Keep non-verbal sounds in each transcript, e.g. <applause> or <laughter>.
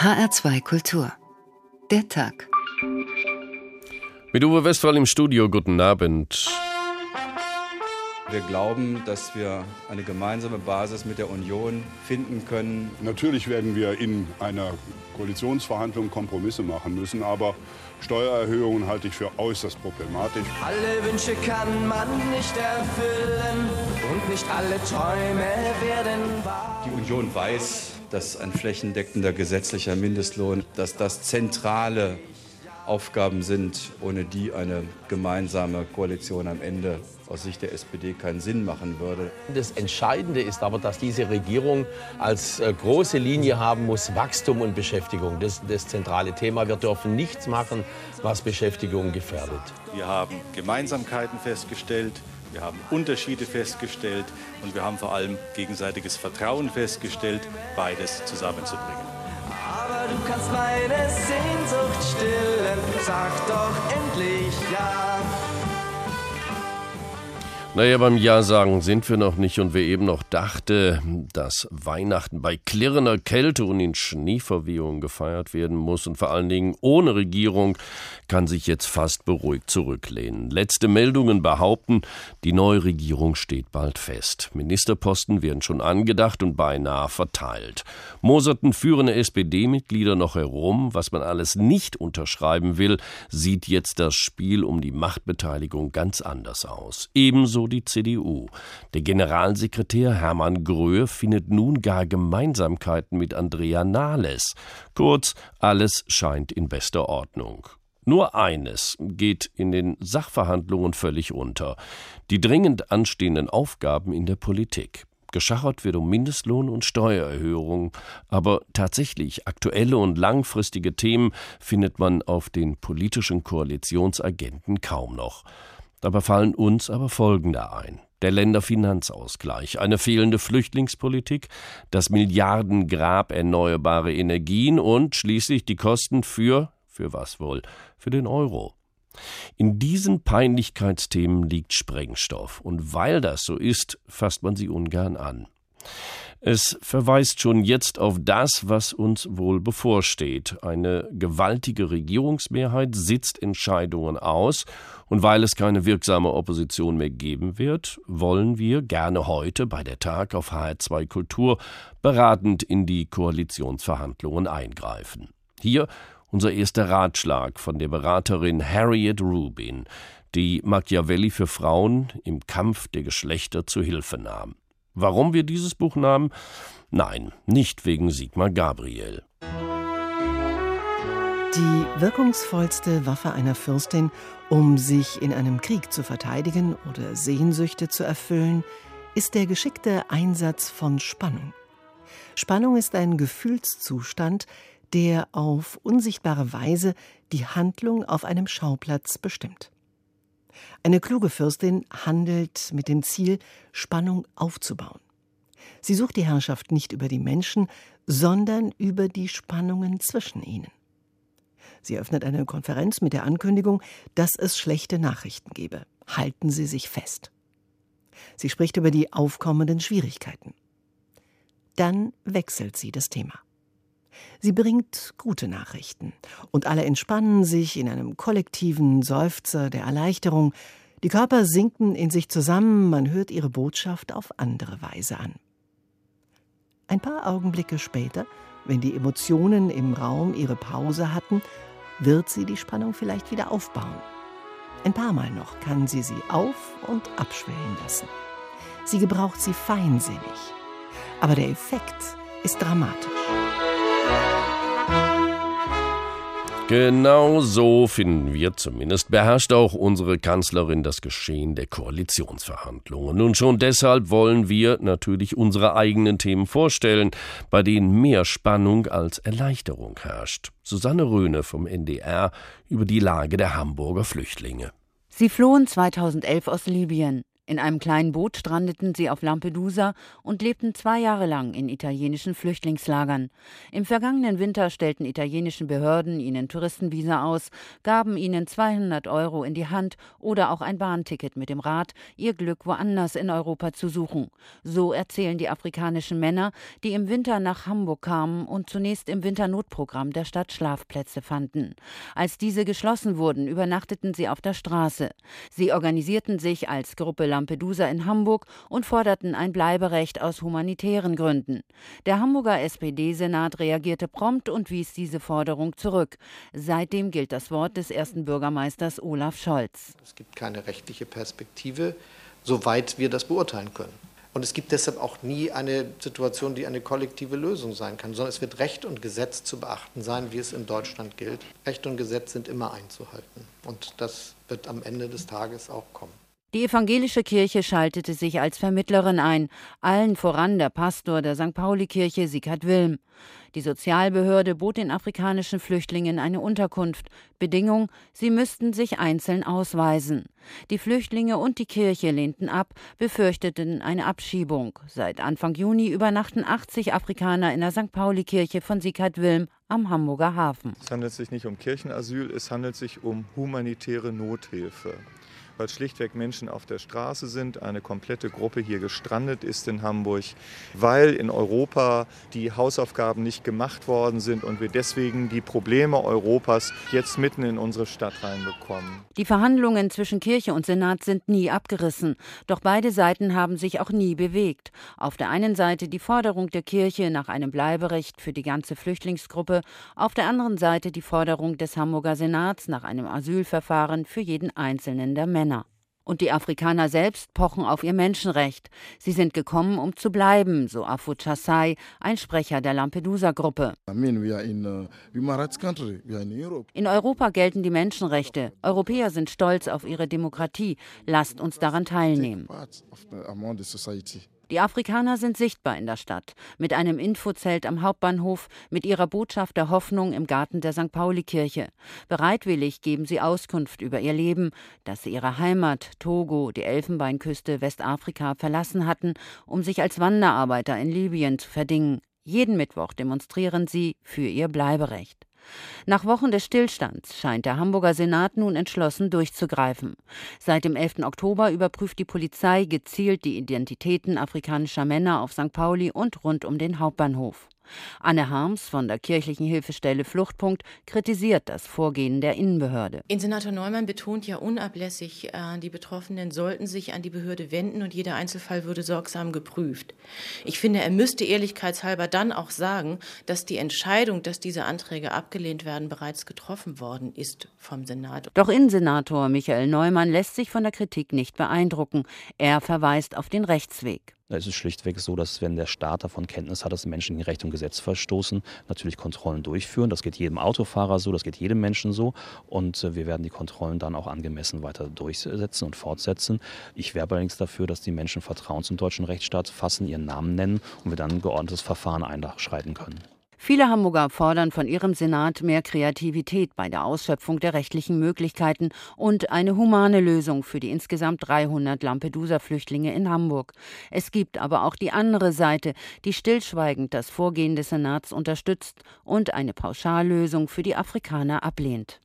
HR2 Kultur. Der Tag. Mit Uwe Westphal im Studio, guten Abend. Wir glauben, dass wir eine gemeinsame Basis mit der Union finden können. Natürlich werden wir in einer Koalitionsverhandlung Kompromisse machen müssen, aber Steuererhöhungen halte ich für äußerst problematisch. Alle Wünsche kann man nicht erfüllen und nicht alle Träume werden wahr. Die Union weiß, dass ein flächendeckender gesetzlicher Mindestlohn, dass das zentrale Aufgaben sind, ohne die eine gemeinsame Koalition am Ende aus Sicht der SPD keinen Sinn machen würde. Das Entscheidende ist aber, dass diese Regierung als äh, große Linie haben muss, Wachstum und Beschäftigung. Das ist das zentrale Thema. Wir dürfen nichts machen, was Beschäftigung gefährdet. Wir haben Gemeinsamkeiten festgestellt. Wir haben Unterschiede festgestellt und wir haben vor allem gegenseitiges Vertrauen festgestellt, beides zusammenzubringen. Aber du kannst meine Sehnsucht stillen, sag doch endlich ja. Naja, beim Ja sagen sind wir noch nicht und wer eben noch dachte, dass Weihnachten bei klirrender Kälte und in Schneeverwehungen gefeiert werden muss und vor allen Dingen ohne Regierung, kann sich jetzt fast beruhigt zurücklehnen. Letzte Meldungen behaupten, die neue Regierung steht bald fest. Ministerposten werden schon angedacht und beinahe verteilt. Moserten führende SPD-Mitglieder noch herum, was man alles nicht unterschreiben will, sieht jetzt das Spiel um die Machtbeteiligung ganz anders aus. Ebenso ebenso die CDU. Der Generalsekretär Hermann Gröhe findet nun gar Gemeinsamkeiten mit Andrea Nahles. Kurz, alles scheint in bester Ordnung. Nur eines geht in den Sachverhandlungen völlig unter die dringend anstehenden Aufgaben in der Politik. Geschachert wird um Mindestlohn und Steuererhöhungen, aber tatsächlich aktuelle und langfristige Themen findet man auf den politischen Koalitionsagenten kaum noch. Dabei fallen uns aber folgende ein. Der Länderfinanzausgleich, eine fehlende Flüchtlingspolitik, das Milliardengrab erneuerbare Energien und schließlich die Kosten für, für was wohl, für den Euro. In diesen Peinlichkeitsthemen liegt Sprengstoff, und weil das so ist, fasst man sie ungern an. Es verweist schon jetzt auf das, was uns wohl bevorsteht. Eine gewaltige Regierungsmehrheit sitzt Entscheidungen aus, und weil es keine wirksame Opposition mehr geben wird, wollen wir gerne heute bei der Tag auf HR2 Kultur beratend in die Koalitionsverhandlungen eingreifen. Hier unser erster Ratschlag von der Beraterin Harriet Rubin, die Machiavelli für Frauen im Kampf der Geschlechter zu Hilfe nahm. Warum wir dieses Buch nahmen? Nein, nicht wegen Sigmar Gabriel. Die wirkungsvollste Waffe einer Fürstin, um sich in einem Krieg zu verteidigen oder Sehnsüchte zu erfüllen, ist der geschickte Einsatz von Spannung. Spannung ist ein Gefühlszustand, der auf unsichtbare Weise die Handlung auf einem Schauplatz bestimmt. Eine kluge Fürstin handelt mit dem Ziel, Spannung aufzubauen. Sie sucht die Herrschaft nicht über die Menschen, sondern über die Spannungen zwischen ihnen. Sie öffnet eine Konferenz mit der Ankündigung, dass es schlechte Nachrichten gebe. Halten Sie sich fest. Sie spricht über die aufkommenden Schwierigkeiten. Dann wechselt sie das Thema. Sie bringt gute Nachrichten, und alle entspannen sich in einem kollektiven Seufzer der Erleichterung, die Körper sinken in sich zusammen, man hört ihre Botschaft auf andere Weise an. Ein paar Augenblicke später, wenn die Emotionen im Raum ihre Pause hatten, wird sie die Spannung vielleicht wieder aufbauen. Ein paar Mal noch kann sie sie auf und abschwellen lassen. Sie gebraucht sie feinsinnig. Aber der Effekt ist dramatisch. Genau so finden wir zumindest, beherrscht auch unsere Kanzlerin das Geschehen der Koalitionsverhandlungen. Und schon deshalb wollen wir natürlich unsere eigenen Themen vorstellen, bei denen mehr Spannung als Erleichterung herrscht. Susanne Röhne vom NDR über die Lage der Hamburger Flüchtlinge. Sie flohen 2011 aus Libyen. In einem kleinen Boot strandeten sie auf Lampedusa und lebten zwei Jahre lang in italienischen Flüchtlingslagern. Im vergangenen Winter stellten italienische Behörden ihnen Touristenvisa aus, gaben ihnen 200 Euro in die Hand oder auch ein Bahnticket mit dem Rat, ihr Glück woanders in Europa zu suchen. So erzählen die afrikanischen Männer, die im Winter nach Hamburg kamen und zunächst im Winternotprogramm der Stadt Schlafplätze fanden. Als diese geschlossen wurden, übernachteten sie auf der Straße. Sie organisierten sich als Gruppe Lampedusa in Hamburg und forderten ein Bleiberecht aus humanitären Gründen. Der Hamburger SPD-Senat reagierte prompt und wies diese Forderung zurück. Seitdem gilt das Wort des ersten Bürgermeisters Olaf Scholz. Es gibt keine rechtliche Perspektive, soweit wir das beurteilen können. Und es gibt deshalb auch nie eine Situation, die eine kollektive Lösung sein kann, sondern es wird Recht und Gesetz zu beachten sein, wie es in Deutschland gilt. Recht und Gesetz sind immer einzuhalten. Und das wird am Ende des Tages auch kommen. Die evangelische Kirche schaltete sich als Vermittlerin ein, allen voran der Pastor der St. Pauli-Kirche Sigurd Wilm. Die Sozialbehörde bot den afrikanischen Flüchtlingen eine Unterkunft. Bedingung, sie müssten sich einzeln ausweisen. Die Flüchtlinge und die Kirche lehnten ab, befürchteten eine Abschiebung. Seit Anfang Juni übernachten 80 Afrikaner in der St. Pauli-Kirche von Sigurd Wilm am Hamburger Hafen. Es handelt sich nicht um Kirchenasyl, es handelt sich um humanitäre Nothilfe weil schlichtweg Menschen auf der Straße sind, eine komplette Gruppe hier gestrandet ist in Hamburg, weil in Europa die Hausaufgaben nicht gemacht worden sind und wir deswegen die Probleme Europas jetzt mitten in unsere Stadt reinbekommen. Die Verhandlungen zwischen Kirche und Senat sind nie abgerissen, doch beide Seiten haben sich auch nie bewegt. Auf der einen Seite die Forderung der Kirche nach einem Bleiberecht für die ganze Flüchtlingsgruppe, auf der anderen Seite die Forderung des Hamburger Senats nach einem Asylverfahren für jeden einzelnen der Männer. Und die Afrikaner selbst pochen auf ihr Menschenrecht. Sie sind gekommen, um zu bleiben, so Afu Chassai, ein Sprecher der Lampedusa-Gruppe. Uh, in Europa gelten die Menschenrechte. Europäer sind stolz auf ihre Demokratie. Lasst uns daran teilnehmen. Die Afrikaner sind sichtbar in der Stadt, mit einem Infozelt am Hauptbahnhof, mit ihrer Botschaft der Hoffnung im Garten der St. Pauli-Kirche. Bereitwillig geben sie Auskunft über ihr Leben, dass sie ihre Heimat, Togo, die Elfenbeinküste, Westafrika verlassen hatten, um sich als Wanderarbeiter in Libyen zu verdingen. Jeden Mittwoch demonstrieren sie für ihr Bleiberecht. Nach Wochen des Stillstands scheint der Hamburger Senat nun entschlossen durchzugreifen. Seit dem 11. Oktober überprüft die Polizei gezielt die Identitäten afrikanischer Männer auf St. Pauli und rund um den Hauptbahnhof. Anne Harms von der kirchlichen Hilfestelle Fluchtpunkt kritisiert das Vorgehen der Innenbehörde. Innensenator Neumann betont ja unablässig, äh, die Betroffenen sollten sich an die Behörde wenden und jeder Einzelfall würde sorgsam geprüft. Ich finde, er müsste ehrlichkeitshalber dann auch sagen, dass die Entscheidung, dass diese Anträge abgelehnt werden, bereits getroffen worden ist vom Senat. Doch Innensenator Michael Neumann lässt sich von der Kritik nicht beeindrucken. Er verweist auf den Rechtsweg. Es ist schlichtweg so, dass wenn der Staat davon Kenntnis hat, dass Menschen gegen Recht und Gesetz verstoßen, natürlich Kontrollen durchführen. Das geht jedem Autofahrer so, das geht jedem Menschen so. Und äh, wir werden die Kontrollen dann auch angemessen weiter durchsetzen und fortsetzen. Ich werbe allerdings dafür, dass die Menschen Vertrauen zum deutschen Rechtsstaat fassen, ihren Namen nennen und wir dann ein geordnetes Verfahren einschreiten können. Viele Hamburger fordern von ihrem Senat mehr Kreativität bei der Ausschöpfung der rechtlichen Möglichkeiten und eine humane Lösung für die insgesamt 300 Lampedusa-Flüchtlinge in Hamburg. Es gibt aber auch die andere Seite, die stillschweigend das Vorgehen des Senats unterstützt und eine Pauschallösung für die Afrikaner ablehnt.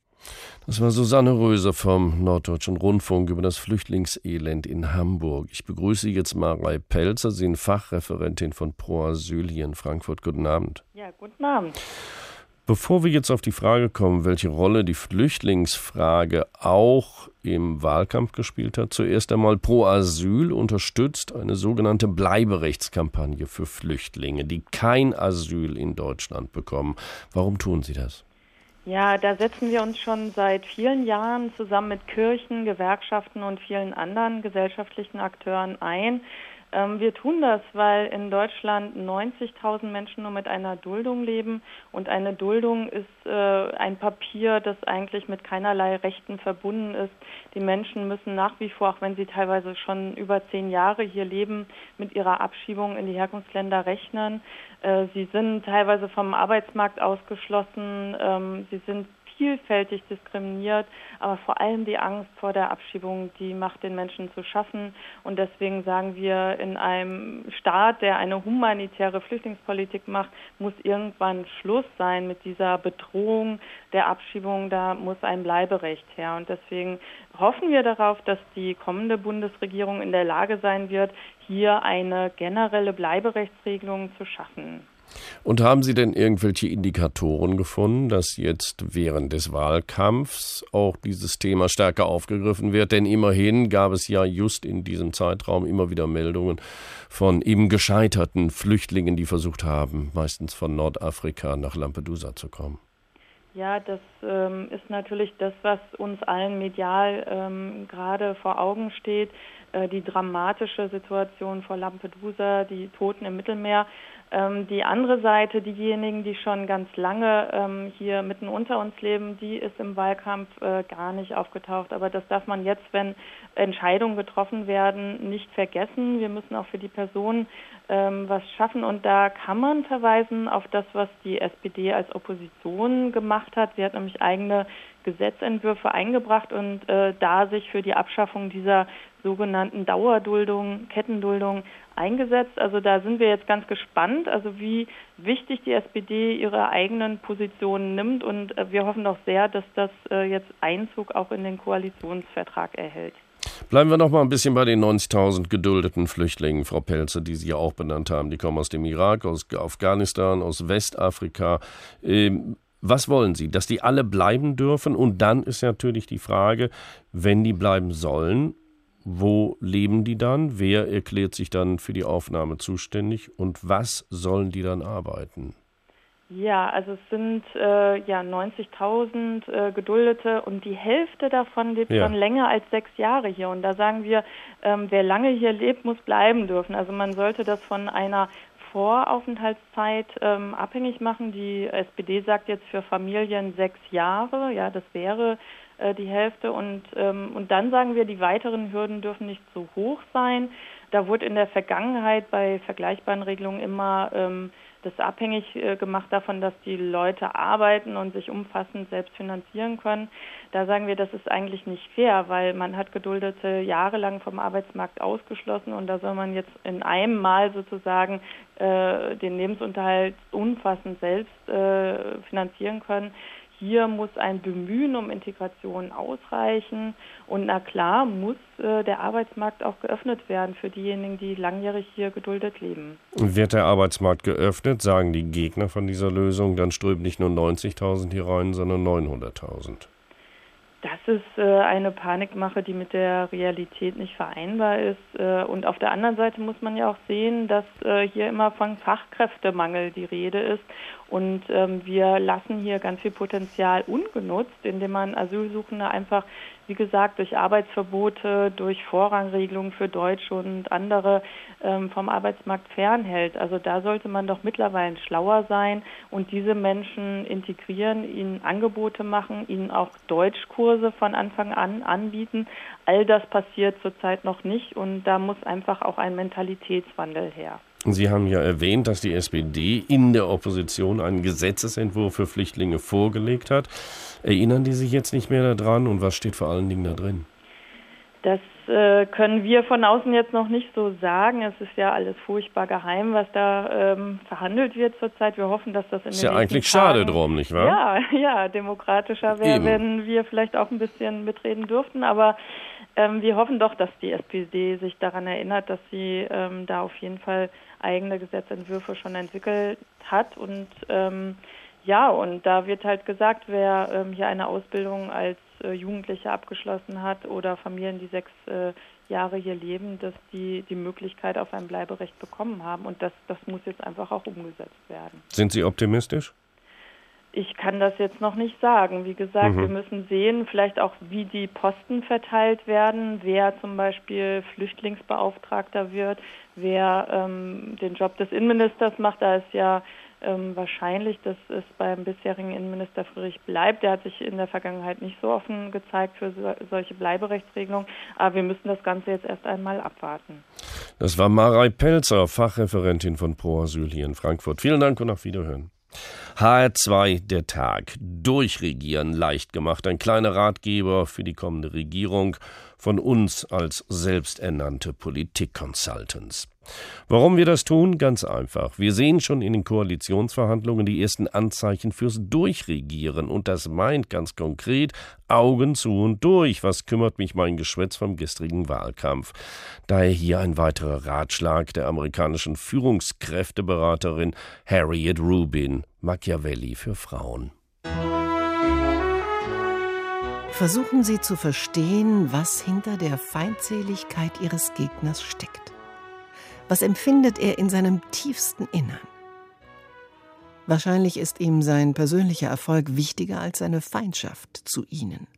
Das war Susanne Röser vom Norddeutschen Rundfunk über das Flüchtlingselend in Hamburg. Ich begrüße jetzt Marei Pelzer, Sie sind Fachreferentin von Pro Asyl hier in Frankfurt. Guten Abend. Ja, guten Abend. Bevor wir jetzt auf die Frage kommen, welche Rolle die Flüchtlingsfrage auch im Wahlkampf gespielt hat, zuerst einmal Pro Asyl unterstützt eine sogenannte Bleiberechtskampagne für Flüchtlinge, die kein Asyl in Deutschland bekommen. Warum tun Sie das? Ja, da setzen wir uns schon seit vielen Jahren zusammen mit Kirchen, Gewerkschaften und vielen anderen gesellschaftlichen Akteuren ein. Ähm, wir tun das, weil in Deutschland 90.000 Menschen nur mit einer Duldung leben und eine Duldung ist äh, ein Papier, das eigentlich mit keinerlei Rechten verbunden ist. Die Menschen müssen nach wie vor, auch wenn sie teilweise schon über zehn Jahre hier leben, mit ihrer Abschiebung in die Herkunftsländer rechnen. Äh, sie sind teilweise vom Arbeitsmarkt ausgeschlossen. Ähm, sie sind vielfältig diskriminiert, aber vor allem die Angst vor der Abschiebung, die macht den Menschen zu schaffen. Und deswegen sagen wir, in einem Staat, der eine humanitäre Flüchtlingspolitik macht, muss irgendwann Schluss sein mit dieser Bedrohung der Abschiebung. Da muss ein Bleiberecht her. Und deswegen hoffen wir darauf, dass die kommende Bundesregierung in der Lage sein wird, hier eine generelle Bleiberechtsregelung zu schaffen. Und haben Sie denn irgendwelche Indikatoren gefunden, dass jetzt während des Wahlkampfs auch dieses Thema stärker aufgegriffen wird? Denn immerhin gab es ja just in diesem Zeitraum immer wieder Meldungen von eben gescheiterten Flüchtlingen, die versucht haben, meistens von Nordafrika nach Lampedusa zu kommen. Ja, das ähm, ist natürlich das, was uns allen medial ähm, gerade vor Augen steht. Äh, die dramatische Situation vor Lampedusa, die Toten im Mittelmeer. Ähm, die andere Seite, diejenigen, die schon ganz lange ähm, hier mitten unter uns leben, die ist im Wahlkampf äh, gar nicht aufgetaucht. Aber das darf man jetzt, wenn Entscheidungen getroffen werden, nicht vergessen. Wir müssen auch für die Personen ähm, was schaffen. Und da kann man verweisen auf das, was die SPD als Opposition gemacht hat. Sie hat nämlich eigene Gesetzentwürfe eingebracht und äh, da sich für die Abschaffung dieser sogenannten Dauerduldung, Kettenduldung eingesetzt. Also da sind wir jetzt ganz gespannt, also wie wichtig die SPD ihre eigenen Positionen nimmt und äh, wir hoffen doch sehr, dass das äh, jetzt Einzug auch in den Koalitionsvertrag erhält. Bleiben wir noch mal ein bisschen bei den 90.000 geduldeten Flüchtlingen, Frau Pelze, die Sie ja auch benannt haben. Die kommen aus dem Irak, aus Afghanistan, aus Westafrika. Ähm, was wollen Sie? Dass die alle bleiben dürfen? Und dann ist natürlich die Frage, wenn die bleiben sollen, wo leben die dann? Wer erklärt sich dann für die Aufnahme zuständig? Und was sollen die dann arbeiten? Ja, also es sind äh, ja 90.000 äh, Geduldete und die Hälfte davon lebt ja. schon länger als sechs Jahre hier. Und da sagen wir, ähm, wer lange hier lebt, muss bleiben dürfen. Also man sollte das von einer Voraufenthaltszeit ähm, abhängig machen. Die SPD sagt jetzt für Familien sechs Jahre. Ja, das wäre äh, die Hälfte. Und, ähm, und dann sagen wir, die weiteren Hürden dürfen nicht so hoch sein. Da wurde in der Vergangenheit bei vergleichbaren Regelungen immer ähm, das abhängig äh, gemacht davon, dass die Leute arbeiten und sich umfassend selbst finanzieren können. Da sagen wir, das ist eigentlich nicht fair, weil man hat Geduldete jahrelang vom Arbeitsmarkt ausgeschlossen und da soll man jetzt in einem Mal sozusagen äh, den Lebensunterhalt umfassend selbst äh, finanzieren können. Hier muss ein Bemühen um Integration ausreichen. Und na klar, muss äh, der Arbeitsmarkt auch geöffnet werden für diejenigen, die langjährig hier geduldet leben. Wird der Arbeitsmarkt geöffnet, sagen die Gegner von dieser Lösung, dann strömen nicht nur 90.000 hier rein, sondern 900.000. Das ist äh, eine Panikmache, die mit der Realität nicht vereinbar ist. Äh, und auf der anderen Seite muss man ja auch sehen, dass äh, hier immer von Fachkräftemangel die Rede ist. Und ähm, wir lassen hier ganz viel Potenzial ungenutzt, indem man Asylsuchende einfach, wie gesagt, durch Arbeitsverbote, durch Vorrangregelungen für Deutsche und andere ähm, vom Arbeitsmarkt fernhält. Also da sollte man doch mittlerweile schlauer sein und diese Menschen integrieren, ihnen Angebote machen, ihnen auch Deutschkurse von Anfang an anbieten. All das passiert zurzeit noch nicht und da muss einfach auch ein Mentalitätswandel her. Sie haben ja erwähnt, dass die SPD in der Opposition einen Gesetzesentwurf für Flüchtlinge vorgelegt hat. Erinnern die sich jetzt nicht mehr daran und was steht vor allen Dingen da drin? Das äh, können wir von außen jetzt noch nicht so sagen. Es ist ja alles furchtbar geheim, was da ähm, verhandelt wird zurzeit. Wir hoffen, dass das in ist den ja eigentlich Tagen, schade drum, nicht wahr? Ja, <laughs> ja, demokratischer wäre, wenn wir vielleicht auch ein bisschen mitreden dürften. Aber ähm, wir hoffen doch, dass die SPD sich daran erinnert, dass sie ähm, da auf jeden Fall eigene Gesetzentwürfe schon entwickelt hat und ähm, ja, und da wird halt gesagt, wer ähm, hier eine Ausbildung als äh, Jugendlicher abgeschlossen hat oder Familien, die sechs äh, Jahre hier leben, dass die die Möglichkeit auf ein Bleiberecht bekommen haben. Und das, das muss jetzt einfach auch umgesetzt werden. Sind Sie optimistisch? Ich kann das jetzt noch nicht sagen. Wie gesagt, mhm. wir müssen sehen, vielleicht auch, wie die Posten verteilt werden, wer zum Beispiel Flüchtlingsbeauftragter wird, wer ähm, den Job des Innenministers macht. Da ist ja ähm, wahrscheinlich, dass es beim bisherigen Innenminister Friedrich bleibt. Der hat sich in der Vergangenheit nicht so offen gezeigt für so, solche Bleiberechtsregelungen. Aber wir müssen das Ganze jetzt erst einmal abwarten. Das war Marei Pelzer, Fachreferentin von Pro Asyl hier in Frankfurt. Vielen Dank und auf Wiederhören. HR2 der Tag. Durchregieren leicht gemacht. Ein kleiner Ratgeber für die kommende Regierung von uns als selbsternannte Politik-Consultants. Warum wir das tun? Ganz einfach. Wir sehen schon in den Koalitionsverhandlungen die ersten Anzeichen fürs Durchregieren und das meint ganz konkret Augen zu und durch. Was kümmert mich mein Geschwätz vom gestrigen Wahlkampf? Daher hier ein weiterer Ratschlag der amerikanischen Führungskräfteberaterin Harriet Rubin, Machiavelli für Frauen. Versuchen Sie zu verstehen, was hinter der Feindseligkeit Ihres Gegners steckt. Was empfindet er in seinem tiefsten Innern? Wahrscheinlich ist ihm sein persönlicher Erfolg wichtiger als seine Feindschaft zu Ihnen.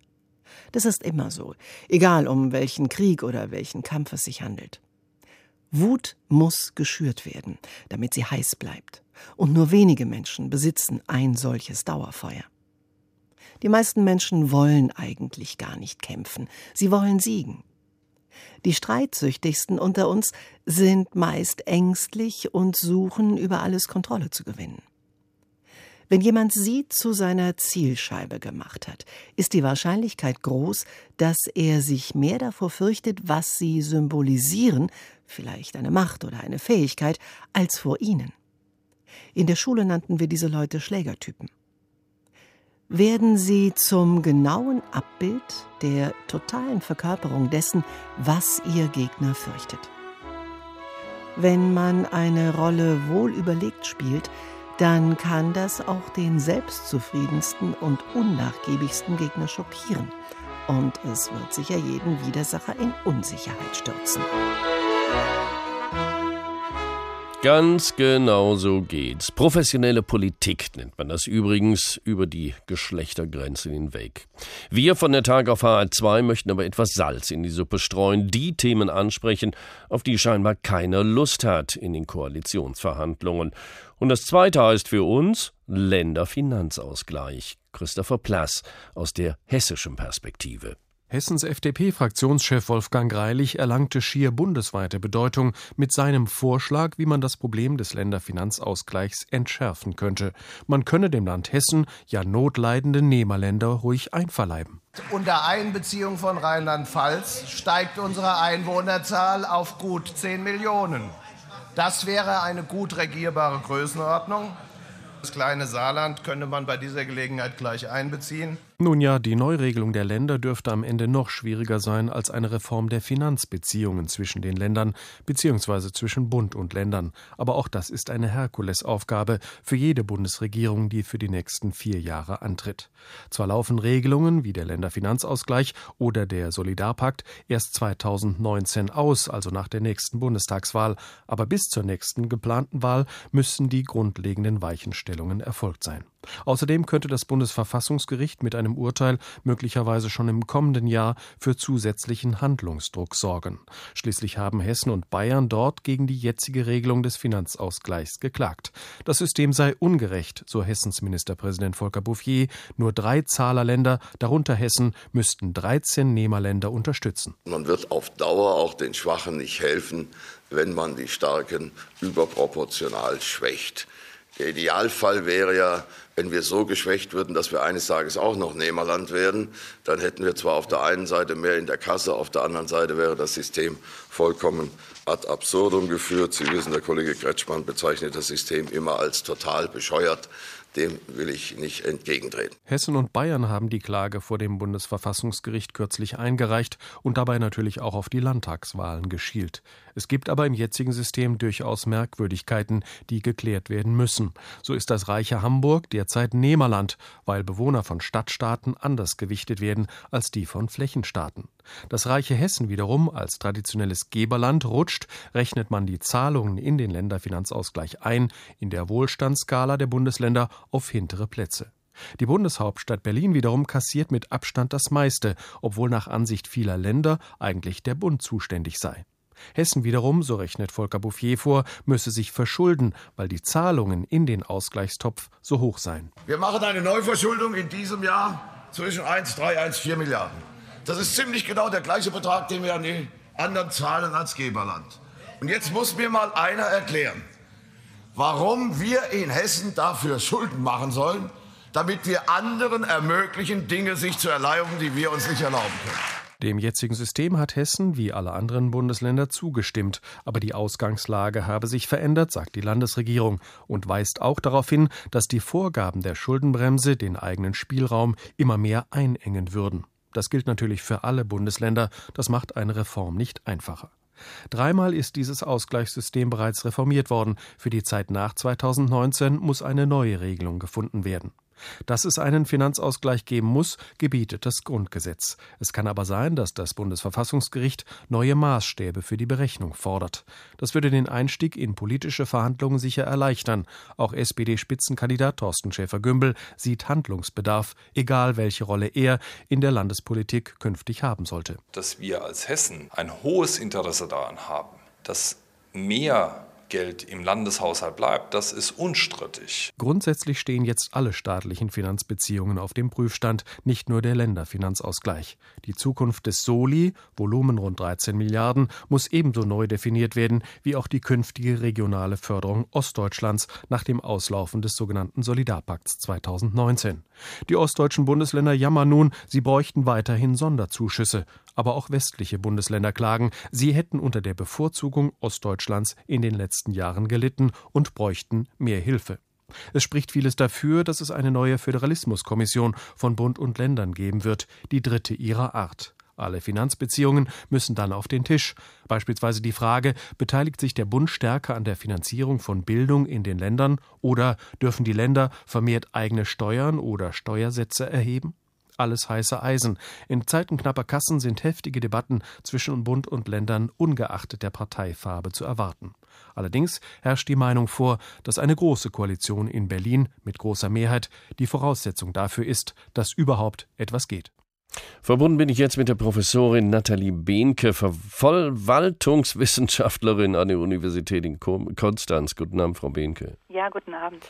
Das ist immer so, egal um welchen Krieg oder welchen Kampf es sich handelt. Wut muss geschürt werden, damit sie heiß bleibt. Und nur wenige Menschen besitzen ein solches Dauerfeuer. Die meisten Menschen wollen eigentlich gar nicht kämpfen, sie wollen siegen. Die streitsüchtigsten unter uns sind meist ängstlich und suchen über alles Kontrolle zu gewinnen. Wenn jemand sie zu seiner Zielscheibe gemacht hat, ist die Wahrscheinlichkeit groß, dass er sich mehr davor fürchtet, was sie symbolisieren, vielleicht eine Macht oder eine Fähigkeit, als vor ihnen. In der Schule nannten wir diese Leute Schlägertypen werden sie zum genauen Abbild der totalen Verkörperung dessen, was ihr Gegner fürchtet. Wenn man eine Rolle wohl überlegt spielt, dann kann das auch den selbstzufriedensten und unnachgiebigsten Gegner schockieren. Und es wird sicher jeden Widersacher in Unsicherheit stürzen. Ganz genau so geht's. Professionelle Politik nennt man das übrigens über die Geschlechtergrenzen hinweg. Wir von der Tag auf HR2 möchten aber etwas Salz in die Suppe streuen, die Themen ansprechen, auf die scheinbar keiner Lust hat in den Koalitionsverhandlungen. Und das zweite heißt für uns Länderfinanzausgleich. Christopher Plass aus der hessischen Perspektive. Hessens FDP-Fraktionschef Wolfgang Greilich erlangte schier bundesweite Bedeutung mit seinem Vorschlag, wie man das Problem des Länderfinanzausgleichs entschärfen könnte. Man könne dem Land Hessen ja notleidende Nehmerländer ruhig einverleiben. Unter Einbeziehung von Rheinland-Pfalz steigt unsere Einwohnerzahl auf gut 10 Millionen. Das wäre eine gut regierbare Größenordnung. Das kleine Saarland könnte man bei dieser Gelegenheit gleich einbeziehen. Nun ja, die Neuregelung der Länder dürfte am Ende noch schwieriger sein als eine Reform der Finanzbeziehungen zwischen den Ländern bzw. zwischen Bund und Ländern. Aber auch das ist eine Herkulesaufgabe für jede Bundesregierung, die für die nächsten vier Jahre antritt. Zwar laufen Regelungen wie der Länderfinanzausgleich oder der Solidarpakt erst 2019 aus, also nach der nächsten Bundestagswahl, aber bis zur nächsten geplanten Wahl müssen die grundlegenden Weichenstellungen erfolgt sein. Außerdem könnte das Bundesverfassungsgericht mit einem Urteil möglicherweise schon im kommenden Jahr für zusätzlichen Handlungsdruck sorgen. Schließlich haben Hessen und Bayern dort gegen die jetzige Regelung des Finanzausgleichs geklagt. Das System sei ungerecht, so Hessens Ministerpräsident Volker Bouffier. Nur drei Zahlerländer, darunter Hessen, müssten 13 Nehmerländer unterstützen. Man wird auf Dauer auch den Schwachen nicht helfen, wenn man die Starken überproportional schwächt. Der Idealfall wäre ja, wenn wir so geschwächt würden, dass wir eines Tages auch noch Nehmerland werden, dann hätten wir zwar auf der einen Seite mehr in der Kasse, auf der anderen Seite wäre das System vollkommen ad absurdum geführt. Sie wissen, der Kollege Kretschmann bezeichnet das System immer als total bescheuert dem will ich nicht entgegentreten. Hessen und Bayern haben die Klage vor dem Bundesverfassungsgericht kürzlich eingereicht und dabei natürlich auch auf die Landtagswahlen geschielt. Es gibt aber im jetzigen System durchaus Merkwürdigkeiten, die geklärt werden müssen. So ist das reiche Hamburg derzeit Nehmerland, weil Bewohner von Stadtstaaten anders gewichtet werden als die von Flächenstaaten. Das reiche Hessen wiederum als traditionelles Geberland rutscht, rechnet man die Zahlungen in den Länderfinanzausgleich ein, in der Wohlstandsskala der Bundesländer auf hintere Plätze. Die Bundeshauptstadt Berlin wiederum kassiert mit Abstand das meiste, obwohl nach Ansicht vieler Länder eigentlich der Bund zuständig sei. Hessen wiederum, so rechnet Volker Bouffier vor, müsse sich verschulden, weil die Zahlungen in den Ausgleichstopf so hoch seien. Wir machen eine Neuverschuldung in diesem Jahr zwischen 1,3 und 1,4 Milliarden. Das ist ziemlich genau der gleiche Betrag, den wir an die anderen zahlen als Geberland. Und jetzt muss mir mal einer erklären, warum wir in Hessen dafür Schulden machen sollen, damit wir anderen ermöglichen, Dinge sich zu erlauben, die wir uns nicht erlauben können. Dem jetzigen System hat Hessen wie alle anderen Bundesländer zugestimmt, aber die Ausgangslage habe sich verändert, sagt die Landesregierung und weist auch darauf hin, dass die Vorgaben der Schuldenbremse den eigenen Spielraum immer mehr einengen würden. Das gilt natürlich für alle Bundesländer, das macht eine Reform nicht einfacher. Dreimal ist dieses Ausgleichssystem bereits reformiert worden. Für die Zeit nach 2019 muss eine neue Regelung gefunden werden. Dass es einen Finanzausgleich geben muss, gebietet das Grundgesetz. Es kann aber sein, dass das Bundesverfassungsgericht neue Maßstäbe für die Berechnung fordert. Das würde den Einstieg in politische Verhandlungen sicher erleichtern. Auch SPD-Spitzenkandidat Thorsten Schäfer-Gümbel sieht Handlungsbedarf, egal welche Rolle er in der Landespolitik künftig haben sollte. Dass wir als Hessen ein hohes Interesse daran haben, dass mehr Geld im Landeshaushalt bleibt, das ist unstrittig. Grundsätzlich stehen jetzt alle staatlichen Finanzbeziehungen auf dem Prüfstand, nicht nur der Länderfinanzausgleich. Die Zukunft des Soli, Volumen rund 13 Milliarden, muss ebenso neu definiert werden wie auch die künftige regionale Förderung Ostdeutschlands nach dem Auslaufen des sogenannten Solidarpakts 2019. Die ostdeutschen Bundesländer jammern nun, sie bräuchten weiterhin Sonderzuschüsse aber auch westliche Bundesländer klagen, sie hätten unter der Bevorzugung Ostdeutschlands in den letzten Jahren gelitten und bräuchten mehr Hilfe. Es spricht vieles dafür, dass es eine neue Föderalismuskommission von Bund und Ländern geben wird, die dritte ihrer Art. Alle Finanzbeziehungen müssen dann auf den Tisch. Beispielsweise die Frage, beteiligt sich der Bund stärker an der Finanzierung von Bildung in den Ländern oder dürfen die Länder vermehrt eigene Steuern oder Steuersätze erheben? Alles heiße Eisen. In Zeiten knapper Kassen sind heftige Debatten zwischen Bund und Ländern ungeachtet der Parteifarbe zu erwarten. Allerdings herrscht die Meinung vor, dass eine große Koalition in Berlin mit großer Mehrheit die Voraussetzung dafür ist, dass überhaupt etwas geht. Verbunden bin ich jetzt mit der Professorin Nathalie Behnke, Verwaltungswissenschaftlerin an der Universität in Konstanz. Guten Abend, Frau Behnke. Ja, guten Abend.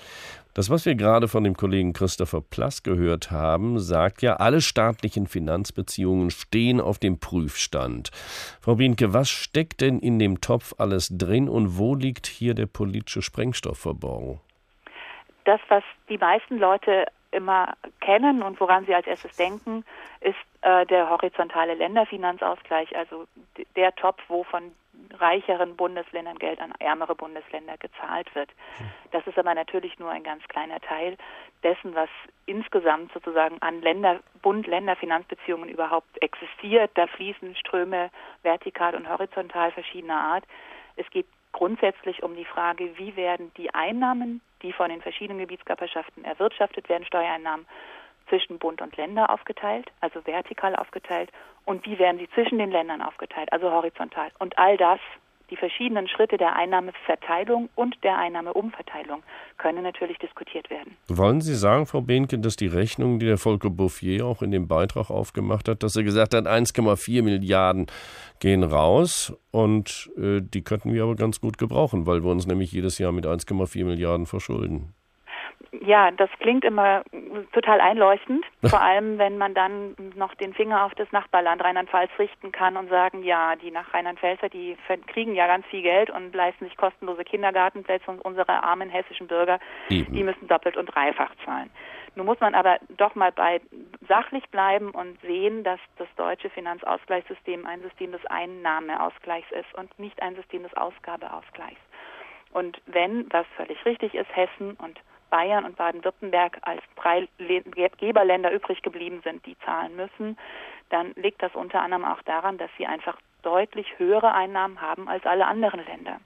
Das, was wir gerade von dem Kollegen Christopher Plass gehört haben, sagt ja, alle staatlichen Finanzbeziehungen stehen auf dem Prüfstand. Frau Behnke, was steckt denn in dem Topf alles drin und wo liegt hier der politische Sprengstoff verborgen? Das, was die meisten Leute immer kennen und woran Sie als erstes denken, ist äh, der horizontale Länderfinanzausgleich, also der Topf, wo von reicheren Bundesländern Geld an ärmere Bundesländer gezahlt wird. Das ist aber natürlich nur ein ganz kleiner Teil dessen, was insgesamt sozusagen an Länder, Bund-Länder-Finanzbeziehungen überhaupt existiert. Da fließen Ströme vertikal und horizontal verschiedener Art. Es geht grundsätzlich um die Frage, wie werden die Einnahmen, die von den verschiedenen Gebietskörperschaften erwirtschaftet werden, Steuereinnahmen, zwischen Bund und Länder aufgeteilt, also vertikal aufgeteilt, und wie werden sie zwischen den Ländern aufgeteilt, also horizontal. Und all das die verschiedenen Schritte der Einnahmeverteilung und der Einnahmeumverteilung können natürlich diskutiert werden. Wollen Sie sagen, Frau Behnke, dass die Rechnung, die der Volker Bouffier auch in dem Beitrag aufgemacht hat, dass er gesagt hat, 1,4 Milliarden gehen raus und äh, die könnten wir aber ganz gut gebrauchen, weil wir uns nämlich jedes Jahr mit 1,4 Milliarden verschulden? Ja, das klingt immer total einleuchtend, <laughs> vor allem wenn man dann noch den Finger auf das Nachbarland Rheinland-Pfalz richten kann und sagen, ja, die nach Rheinland-Pfälzer, die kriegen ja ganz viel Geld und leisten sich kostenlose Kindergartenplätze und unsere armen hessischen Bürger, Eben. die müssen doppelt und dreifach zahlen. Nun muss man aber doch mal bei sachlich bleiben und sehen, dass das deutsche Finanzausgleichssystem ein System des Einnahmeausgleichs ist und nicht ein System des Ausgabeausgleichs. Und wenn, was völlig richtig ist, Hessen und Bayern und Baden-Württemberg als drei Geberländer übrig geblieben sind, die zahlen müssen, dann liegt das unter anderem auch daran, dass sie einfach deutlich höhere Einnahmen haben als alle anderen Länder.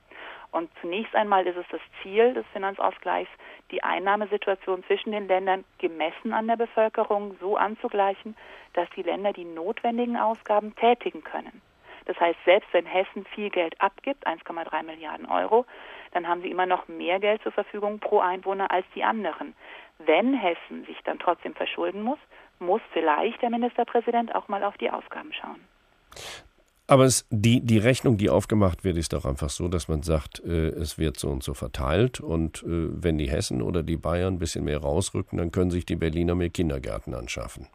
Und zunächst einmal ist es das Ziel des Finanzausgleichs, die Einnahmesituation zwischen den Ländern gemessen an der Bevölkerung so anzugleichen, dass die Länder die notwendigen Ausgaben tätigen können. Das heißt, selbst wenn Hessen viel Geld abgibt, 1,3 Milliarden Euro, dann haben sie immer noch mehr Geld zur Verfügung pro Einwohner als die anderen. Wenn Hessen sich dann trotzdem verschulden muss, muss vielleicht der Ministerpräsident auch mal auf die Ausgaben schauen. Aber es, die, die Rechnung, die aufgemacht wird, ist doch einfach so, dass man sagt, äh, es wird so und so verteilt. Und äh, wenn die Hessen oder die Bayern ein bisschen mehr rausrücken, dann können sich die Berliner mehr Kindergärten anschaffen.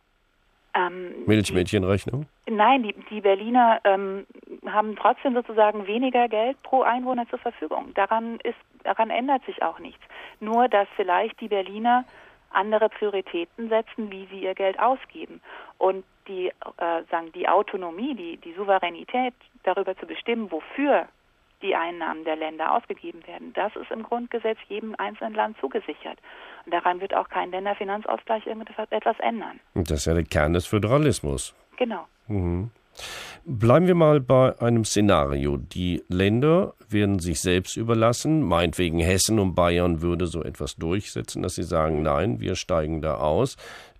Ähm, Milchmädchenrechnung? Nein, die, die Berliner ähm, haben trotzdem sozusagen weniger Geld pro Einwohner zur Verfügung. Daran, ist, daran ändert sich auch nichts. Nur, dass vielleicht die Berliner andere Prioritäten setzen, wie sie ihr Geld ausgeben. Und die, äh, sagen, die Autonomie, die, die Souveränität darüber zu bestimmen, wofür die Einnahmen der Länder ausgegeben werden. Das ist im Grundgesetz jedem einzelnen Land zugesichert. Und daran wird auch kein Länderfinanzausgleich irgendetwas ändern. Das ist ja der Kern des Föderalismus. Genau. Mhm. Bleiben wir mal bei einem Szenario. Die Länder werden sich selbst überlassen. Meinetwegen Hessen und Bayern würde so etwas durchsetzen, dass sie sagen, nein, wir steigen da aus.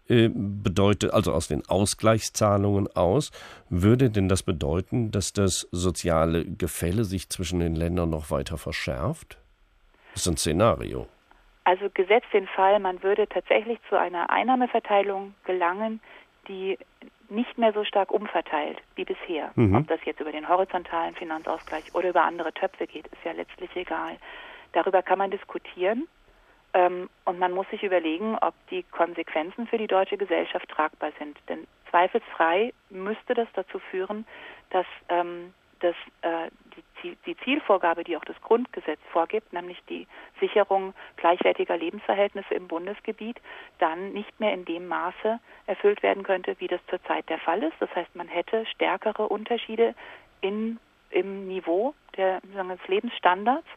Äh, bedeutet, also aus den Ausgleichszahlungen aus, würde denn das bedeuten, dass das soziale Gefälle sich zwischen den Ländern noch weiter verschärft? Das ist ein Szenario. Also gesetzt den Fall, man würde tatsächlich zu einer Einnahmeverteilung gelangen, die nicht mehr so stark umverteilt wie bisher. Mhm. Ob das jetzt über den horizontalen Finanzausgleich oder über andere Töpfe geht, ist ja letztlich egal. Darüber kann man diskutieren. Ähm, und man muss sich überlegen, ob die Konsequenzen für die deutsche Gesellschaft tragbar sind. Denn zweifelsfrei müsste das dazu führen, dass, ähm, dass äh, die, die, Zielvorgabe, die auch das Grundgesetz vorgibt, nämlich die Sicherung gleichwertiger Lebensverhältnisse im Bundesgebiet, dann nicht mehr in dem Maße erfüllt werden könnte, wie das zurzeit der Fall ist. Das heißt, man hätte stärkere Unterschiede in, im Niveau der, sagen wir, des Lebensstandards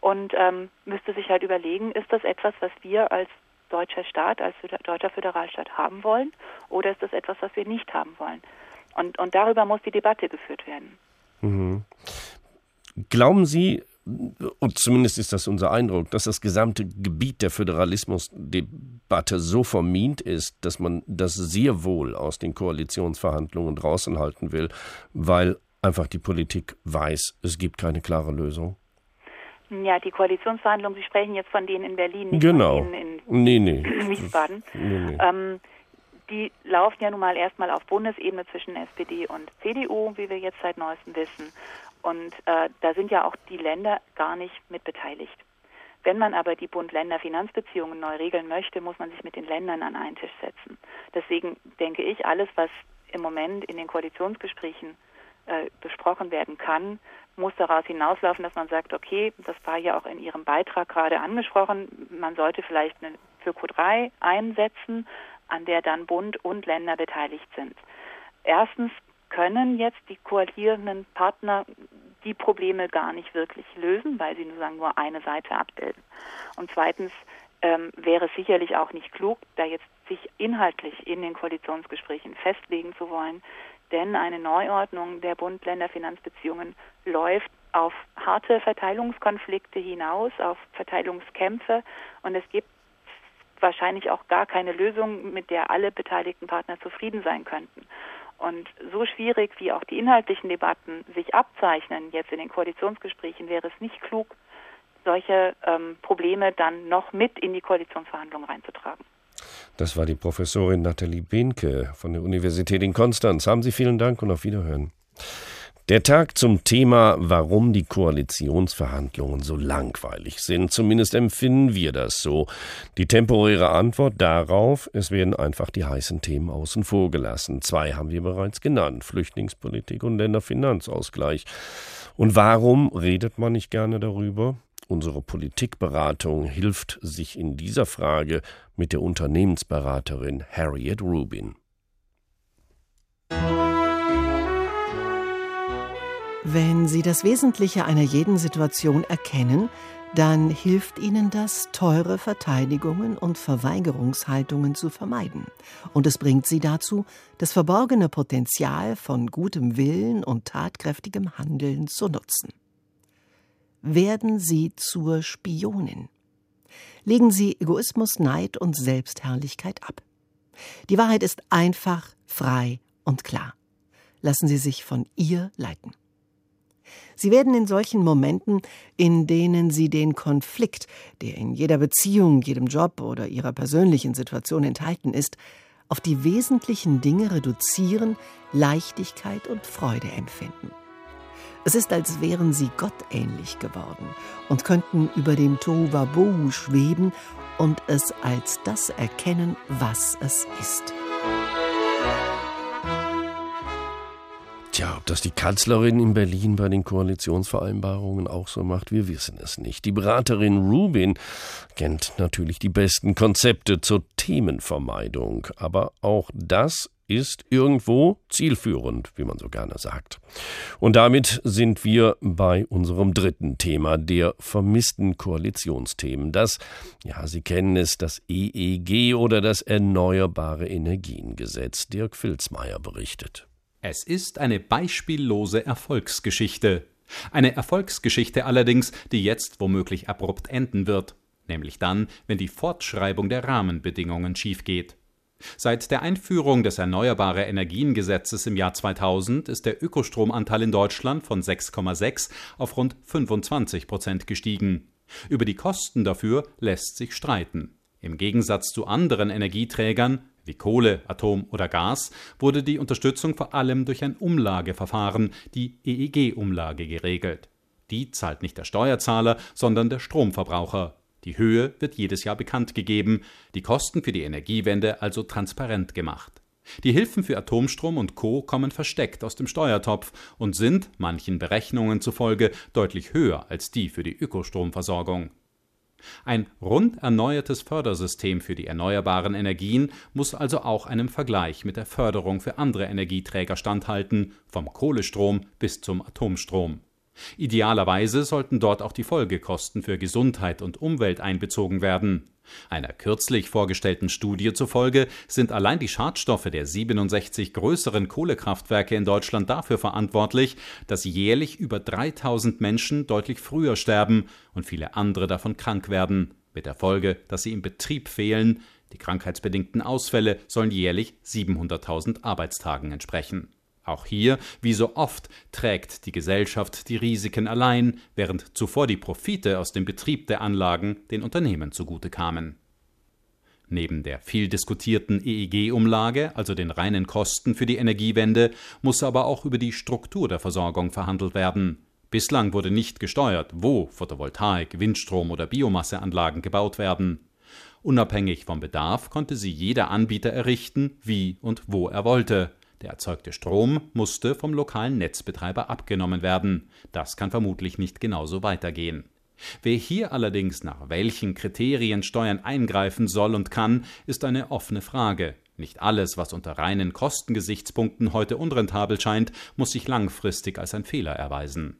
und ähm, müsste sich halt überlegen, ist das etwas, was wir als deutscher Staat, als deutscher Föderalstaat haben wollen oder ist das etwas, was wir nicht haben wollen? Und, und darüber muss die Debatte geführt werden. Mhm. Glauben Sie, und zumindest ist das unser Eindruck, dass das gesamte Gebiet der Föderalismusdebatte so vermint ist, dass man das sehr wohl aus den Koalitionsverhandlungen draußen halten will, weil einfach die Politik weiß, es gibt keine klare Lösung? Ja, die Koalitionsverhandlungen, Sie sprechen jetzt von denen in Berlin, nicht genau. von denen in nee, nee. <clears throat> Wiesbaden. Nee, nee. Ähm, die laufen ja nun mal erstmal auf Bundesebene zwischen SPD und CDU, wie wir jetzt seit neuestem wissen. Und äh, da sind ja auch die Länder gar nicht mit beteiligt. Wenn man aber die Bund-Länder-Finanzbeziehungen neu regeln möchte, muss man sich mit den Ländern an einen Tisch setzen. Deswegen denke ich, alles, was im Moment in den Koalitionsgesprächen äh, besprochen werden kann, muss daraus hinauslaufen, dass man sagt, okay, das war ja auch in Ihrem Beitrag gerade angesprochen, man sollte vielleicht eine für Q3 einsetzen, an der dann Bund und Länder beteiligt sind. Erstens können jetzt die koalierenden Partner die Probleme gar nicht wirklich lösen, weil sie nur sagen nur eine Seite abbilden. Und zweitens ähm, wäre es sicherlich auch nicht klug, da jetzt sich inhaltlich in den Koalitionsgesprächen festlegen zu wollen, denn eine Neuordnung der Bund-Länder-Finanzbeziehungen läuft auf harte Verteilungskonflikte hinaus, auf Verteilungskämpfe und es gibt wahrscheinlich auch gar keine Lösung, mit der alle beteiligten Partner zufrieden sein könnten. Und so schwierig wie auch die inhaltlichen Debatten sich abzeichnen, jetzt in den Koalitionsgesprächen, wäre es nicht klug, solche ähm, Probleme dann noch mit in die Koalitionsverhandlungen reinzutragen. Das war die Professorin Nathalie Behnke von der Universität in Konstanz. Haben Sie vielen Dank und auf Wiederhören. Der Tag zum Thema, warum die Koalitionsverhandlungen so langweilig sind. Zumindest empfinden wir das so. Die temporäre Antwort darauf, es werden einfach die heißen Themen außen vor gelassen. Zwei haben wir bereits genannt. Flüchtlingspolitik und Länderfinanzausgleich. Und warum redet man nicht gerne darüber? Unsere Politikberatung hilft sich in dieser Frage mit der Unternehmensberaterin Harriet Rubin. Wenn Sie das Wesentliche einer jeden Situation erkennen, dann hilft Ihnen das, teure Verteidigungen und Verweigerungshaltungen zu vermeiden. Und es bringt Sie dazu, das verborgene Potenzial von gutem Willen und tatkräftigem Handeln zu nutzen. Werden Sie zur Spionin. Legen Sie Egoismus, Neid und Selbstherrlichkeit ab. Die Wahrheit ist einfach, frei und klar. Lassen Sie sich von ihr leiten. Sie werden in solchen Momenten, in denen Sie den Konflikt, der in jeder Beziehung, jedem Job oder Ihrer persönlichen Situation enthalten ist, auf die wesentlichen Dinge reduzieren, Leichtigkeit und Freude empfinden. Es ist, als wären sie gottähnlich geworden und könnten über dem Tohuwabohu schweben und es als das erkennen, was es ist. Tja, ob das die Kanzlerin in Berlin bei den Koalitionsvereinbarungen auch so macht, wir wissen es nicht. Die Beraterin Rubin kennt natürlich die besten Konzepte zur Themenvermeidung, aber auch das ist irgendwo zielführend, wie man so gerne sagt. Und damit sind wir bei unserem dritten Thema, der vermissten Koalitionsthemen. Das, ja, Sie kennen es, das EEG oder das Erneuerbare Energiengesetz. Dirk Filzmeier berichtet. Es ist eine beispiellose Erfolgsgeschichte. Eine Erfolgsgeschichte allerdings, die jetzt womöglich abrupt enden wird, nämlich dann, wenn die Fortschreibung der Rahmenbedingungen schief geht. Seit der Einführung des Erneuerbare Energiengesetzes im Jahr 2000 ist der Ökostromanteil in Deutschland von 6,6 auf rund 25 Prozent gestiegen. Über die Kosten dafür lässt sich streiten. Im Gegensatz zu anderen Energieträgern wie Kohle, Atom oder Gas, wurde die Unterstützung vor allem durch ein Umlageverfahren, die EEG-Umlage, geregelt. Die zahlt nicht der Steuerzahler, sondern der Stromverbraucher. Die Höhe wird jedes Jahr bekannt gegeben, die Kosten für die Energiewende also transparent gemacht. Die Hilfen für Atomstrom und Co. kommen versteckt aus dem Steuertopf und sind, manchen Berechnungen zufolge, deutlich höher als die für die Ökostromversorgung. Ein rund erneuertes Fördersystem für die erneuerbaren Energien muss also auch einem Vergleich mit der Förderung für andere Energieträger standhalten, vom Kohlestrom bis zum Atomstrom. Idealerweise sollten dort auch die Folgekosten für Gesundheit und Umwelt einbezogen werden. Einer kürzlich vorgestellten Studie zufolge sind allein die Schadstoffe der 67 größeren Kohlekraftwerke in Deutschland dafür verantwortlich, dass jährlich über 3000 Menschen deutlich früher sterben und viele andere davon krank werden, mit der Folge, dass sie im Betrieb fehlen. Die krankheitsbedingten Ausfälle sollen jährlich 700.000 Arbeitstagen entsprechen. Auch hier, wie so oft, trägt die Gesellschaft die Risiken allein, während zuvor die Profite aus dem Betrieb der Anlagen den Unternehmen zugute kamen. Neben der viel diskutierten EEG-Umlage, also den reinen Kosten für die Energiewende, muss aber auch über die Struktur der Versorgung verhandelt werden. Bislang wurde nicht gesteuert, wo Photovoltaik, Windstrom oder Biomasseanlagen gebaut werden. Unabhängig vom Bedarf konnte sie jeder Anbieter errichten, wie und wo er wollte. Der erzeugte Strom musste vom lokalen Netzbetreiber abgenommen werden. Das kann vermutlich nicht genauso weitergehen. Wer hier allerdings nach welchen Kriterien Steuern eingreifen soll und kann, ist eine offene Frage. Nicht alles, was unter reinen Kostengesichtspunkten heute unrentabel scheint, muss sich langfristig als ein Fehler erweisen.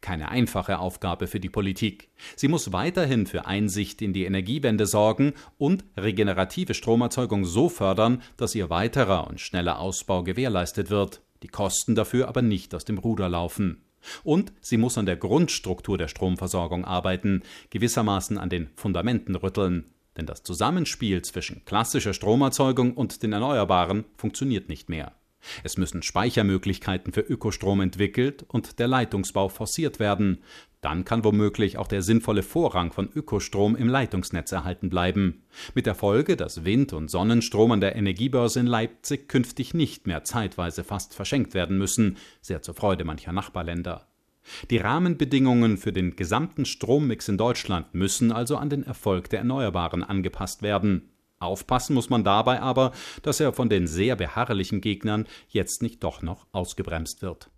Keine einfache Aufgabe für die Politik. Sie muss weiterhin für Einsicht in die Energiewende sorgen und regenerative Stromerzeugung so fördern, dass ihr weiterer und schneller Ausbau gewährleistet wird, die Kosten dafür aber nicht aus dem Ruder laufen. Und sie muss an der Grundstruktur der Stromversorgung arbeiten, gewissermaßen an den Fundamenten rütteln, denn das Zusammenspiel zwischen klassischer Stromerzeugung und den Erneuerbaren funktioniert nicht mehr. Es müssen Speichermöglichkeiten für Ökostrom entwickelt und der Leitungsbau forciert werden. Dann kann womöglich auch der sinnvolle Vorrang von Ökostrom im Leitungsnetz erhalten bleiben. Mit der Folge, dass Wind- und Sonnenstrom an der Energiebörse in Leipzig künftig nicht mehr zeitweise fast verschenkt werden müssen, sehr zur Freude mancher Nachbarländer. Die Rahmenbedingungen für den gesamten Strommix in Deutschland müssen also an den Erfolg der Erneuerbaren angepasst werden. Aufpassen muss man dabei aber, dass er von den sehr beharrlichen Gegnern jetzt nicht doch noch ausgebremst wird.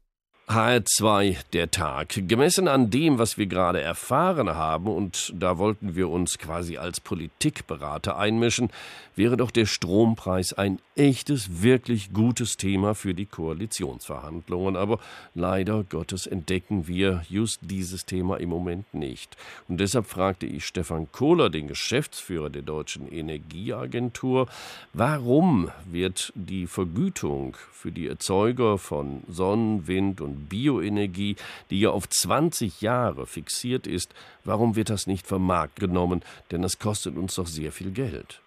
HR2 der Tag. Gemessen an dem, was wir gerade erfahren haben, und da wollten wir uns quasi als Politikberater einmischen, wäre doch der Strompreis ein echtes, wirklich gutes Thema für die Koalitionsverhandlungen. Aber leider Gottes entdecken wir just dieses Thema im Moment nicht. Und deshalb fragte ich Stefan Kohler, den Geschäftsführer der Deutschen Energieagentur, warum wird die Vergütung für die Erzeuger von Sonnen, Wind und Bioenergie, die ja auf 20 Jahre fixiert ist, warum wird das nicht vom Markt genommen? Denn das kostet uns doch sehr viel Geld.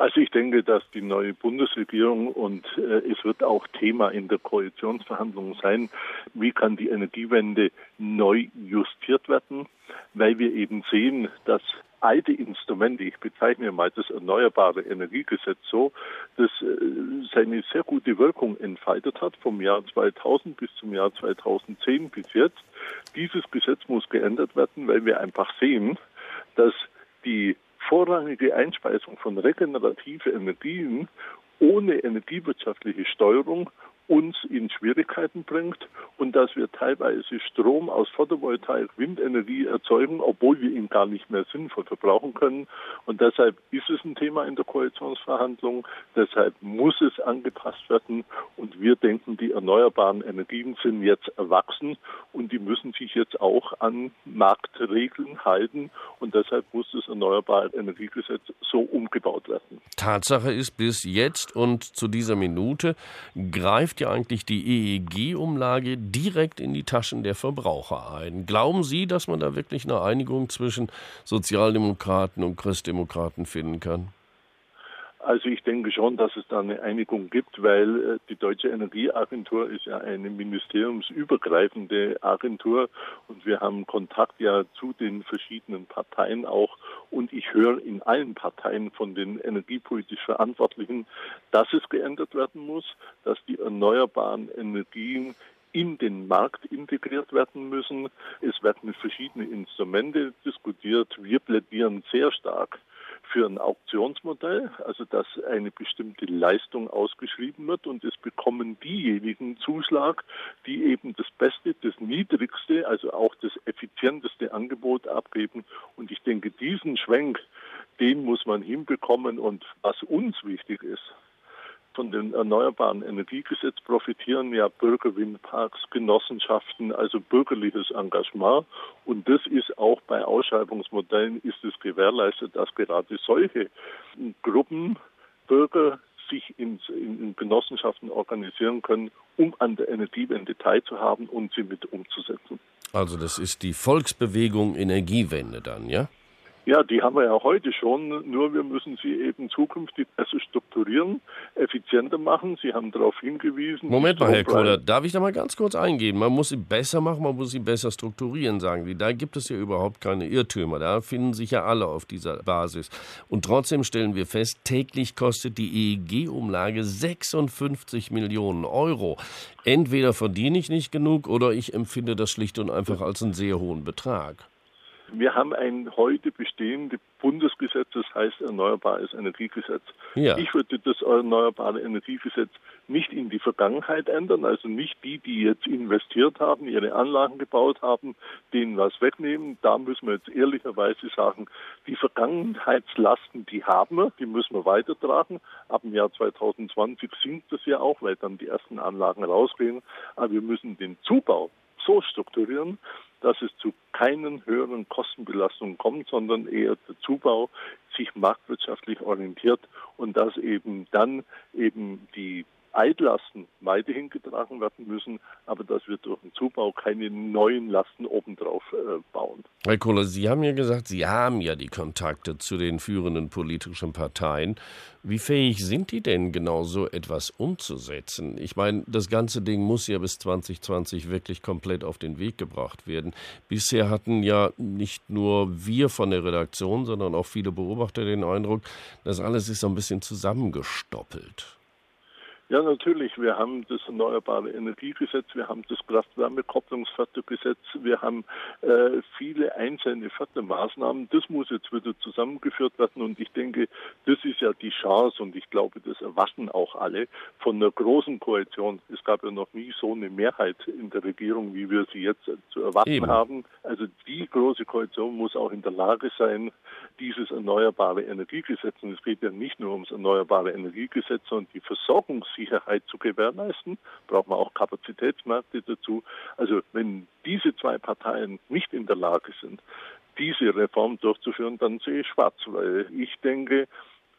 Also ich denke, dass die neue Bundesregierung und äh, es wird auch Thema in der Koalitionsverhandlung sein, wie kann die Energiewende neu justiert werden, weil wir eben sehen, dass alte Instrumente, ich bezeichne mal das Erneuerbare Energiegesetz so, das äh, seine sehr gute Wirkung entfaltet hat vom Jahr 2000 bis zum Jahr 2010 bis jetzt. Dieses Gesetz muss geändert werden, weil wir einfach sehen, dass die vorrangige Einspeisung von regenerativen Energien ohne energiewirtschaftliche Steuerung uns in Schwierigkeiten bringt und dass wir teilweise Strom aus Photovoltaik, Windenergie erzeugen, obwohl wir ihn gar nicht mehr sinnvoll verbrauchen können. Und deshalb ist es ein Thema in der Koalitionsverhandlung. Deshalb muss es angepasst werden. Und wir denken, die erneuerbaren Energien sind jetzt erwachsen und die müssen sich jetzt auch an Marktregeln halten. Und deshalb muss das Erneuerbare Energiegesetz so umgebaut werden. Tatsache ist, bis jetzt und zu dieser Minute greift ja eigentlich die EEG-Umlage direkt in die Taschen der Verbraucher ein. Glauben Sie, dass man da wirklich eine Einigung zwischen Sozialdemokraten und Christdemokraten finden kann? Also ich denke schon, dass es da eine Einigung gibt, weil äh, die Deutsche Energieagentur ist ja eine ministeriumsübergreifende Agentur und wir haben Kontakt ja zu den verschiedenen Parteien auch und ich höre in allen Parteien von den energiepolitisch Verantwortlichen, dass es geändert werden muss, dass die erneuerbaren Energien in den Markt integriert werden müssen. Es werden verschiedene Instrumente diskutiert. Wir plädieren sehr stark für ein Auktionsmodell, also dass eine bestimmte Leistung ausgeschrieben wird und es bekommen diejenigen Zuschlag, die eben das Beste, das Niedrigste, also auch das effizienteste Angebot abgeben. Und ich denke, diesen Schwenk, den muss man hinbekommen. Und was uns wichtig ist, von dem Erneuerbaren Energiegesetz profitieren ja Bürgerwindparks, Genossenschaften, also bürgerliches Engagement. Und das ist auch bei Ausschreibungsmodellen ist es gewährleistet, dass gerade solche Gruppen Bürger sich in, in, Genossenschaften organisieren können, um an der Energiewende teilzuhaben und sie mit umzusetzen. Also das ist die Volksbewegung Energiewende dann, ja? Ja, die haben wir ja heute schon, nur wir müssen sie eben zukünftig besser strukturieren, effizienter machen. Sie haben darauf hingewiesen. Moment mal, Herr Kohler, darf ich da mal ganz kurz eingehen? Man muss sie besser machen, man muss sie besser strukturieren, sagen Sie. Da gibt es ja überhaupt keine Irrtümer. Da finden sich ja alle auf dieser Basis. Und trotzdem stellen wir fest, täglich kostet die EEG-Umlage 56 Millionen Euro. Entweder verdiene ich nicht genug oder ich empfinde das schlicht und einfach als einen sehr hohen Betrag. Wir haben ein heute bestehendes Bundesgesetz, das heißt Erneuerbares Energiegesetz. Ja. Ich würde das Erneuerbare Energiegesetz nicht in die Vergangenheit ändern, also nicht die, die jetzt investiert haben, ihre Anlagen gebaut haben, denen was wegnehmen. Da müssen wir jetzt ehrlicherweise sagen, die Vergangenheitslasten, die haben wir, die müssen wir weitertragen. Ab dem Jahr 2020 sinkt das ja auch, weil dann die ersten Anlagen rausgehen. Aber wir müssen den Zubau so strukturieren, dass es zu keinen höheren Kostenbelastungen kommt, sondern eher der Zubau sich marktwirtschaftlich orientiert und dass eben dann eben die Altlasten weiterhin getragen werden müssen, aber dass wir durch den Zubau keine neuen Lasten obendrauf äh, bauen. Herr Kohler, Sie haben ja gesagt, Sie haben ja die Kontakte zu den führenden politischen Parteien. Wie fähig sind die denn genau so etwas umzusetzen? Ich meine, das ganze Ding muss ja bis 2020 wirklich komplett auf den Weg gebracht werden. Bisher hatten ja nicht nur wir von der Redaktion, sondern auch viele Beobachter den Eindruck, das alles ist so ein bisschen zusammengestoppelt. Ja, natürlich. Wir haben das Erneuerbare Energiegesetz, wir haben das Kraft-Wärme-Kopplungsfördergesetz, wir haben äh, viele einzelne Fördermaßnahmen. Das muss jetzt wieder zusammengeführt werden und ich denke, das ist ja die Chance und ich glaube, das erwarten auch alle von einer großen Koalition. Es gab ja noch nie so eine Mehrheit in der Regierung, wie wir sie jetzt zu erwarten Eben. haben. Also die große Koalition muss auch in der Lage sein, dieses Erneuerbare Energiegesetz, und es geht ja nicht nur ums Erneuerbare Energiegesetz, sondern die Versorgungs Sicherheit zu gewährleisten, braucht man auch Kapazitätsmärkte dazu. Also wenn diese zwei Parteien nicht in der Lage sind, diese Reform durchzuführen, dann sehe ich schwarz, weil ich denke,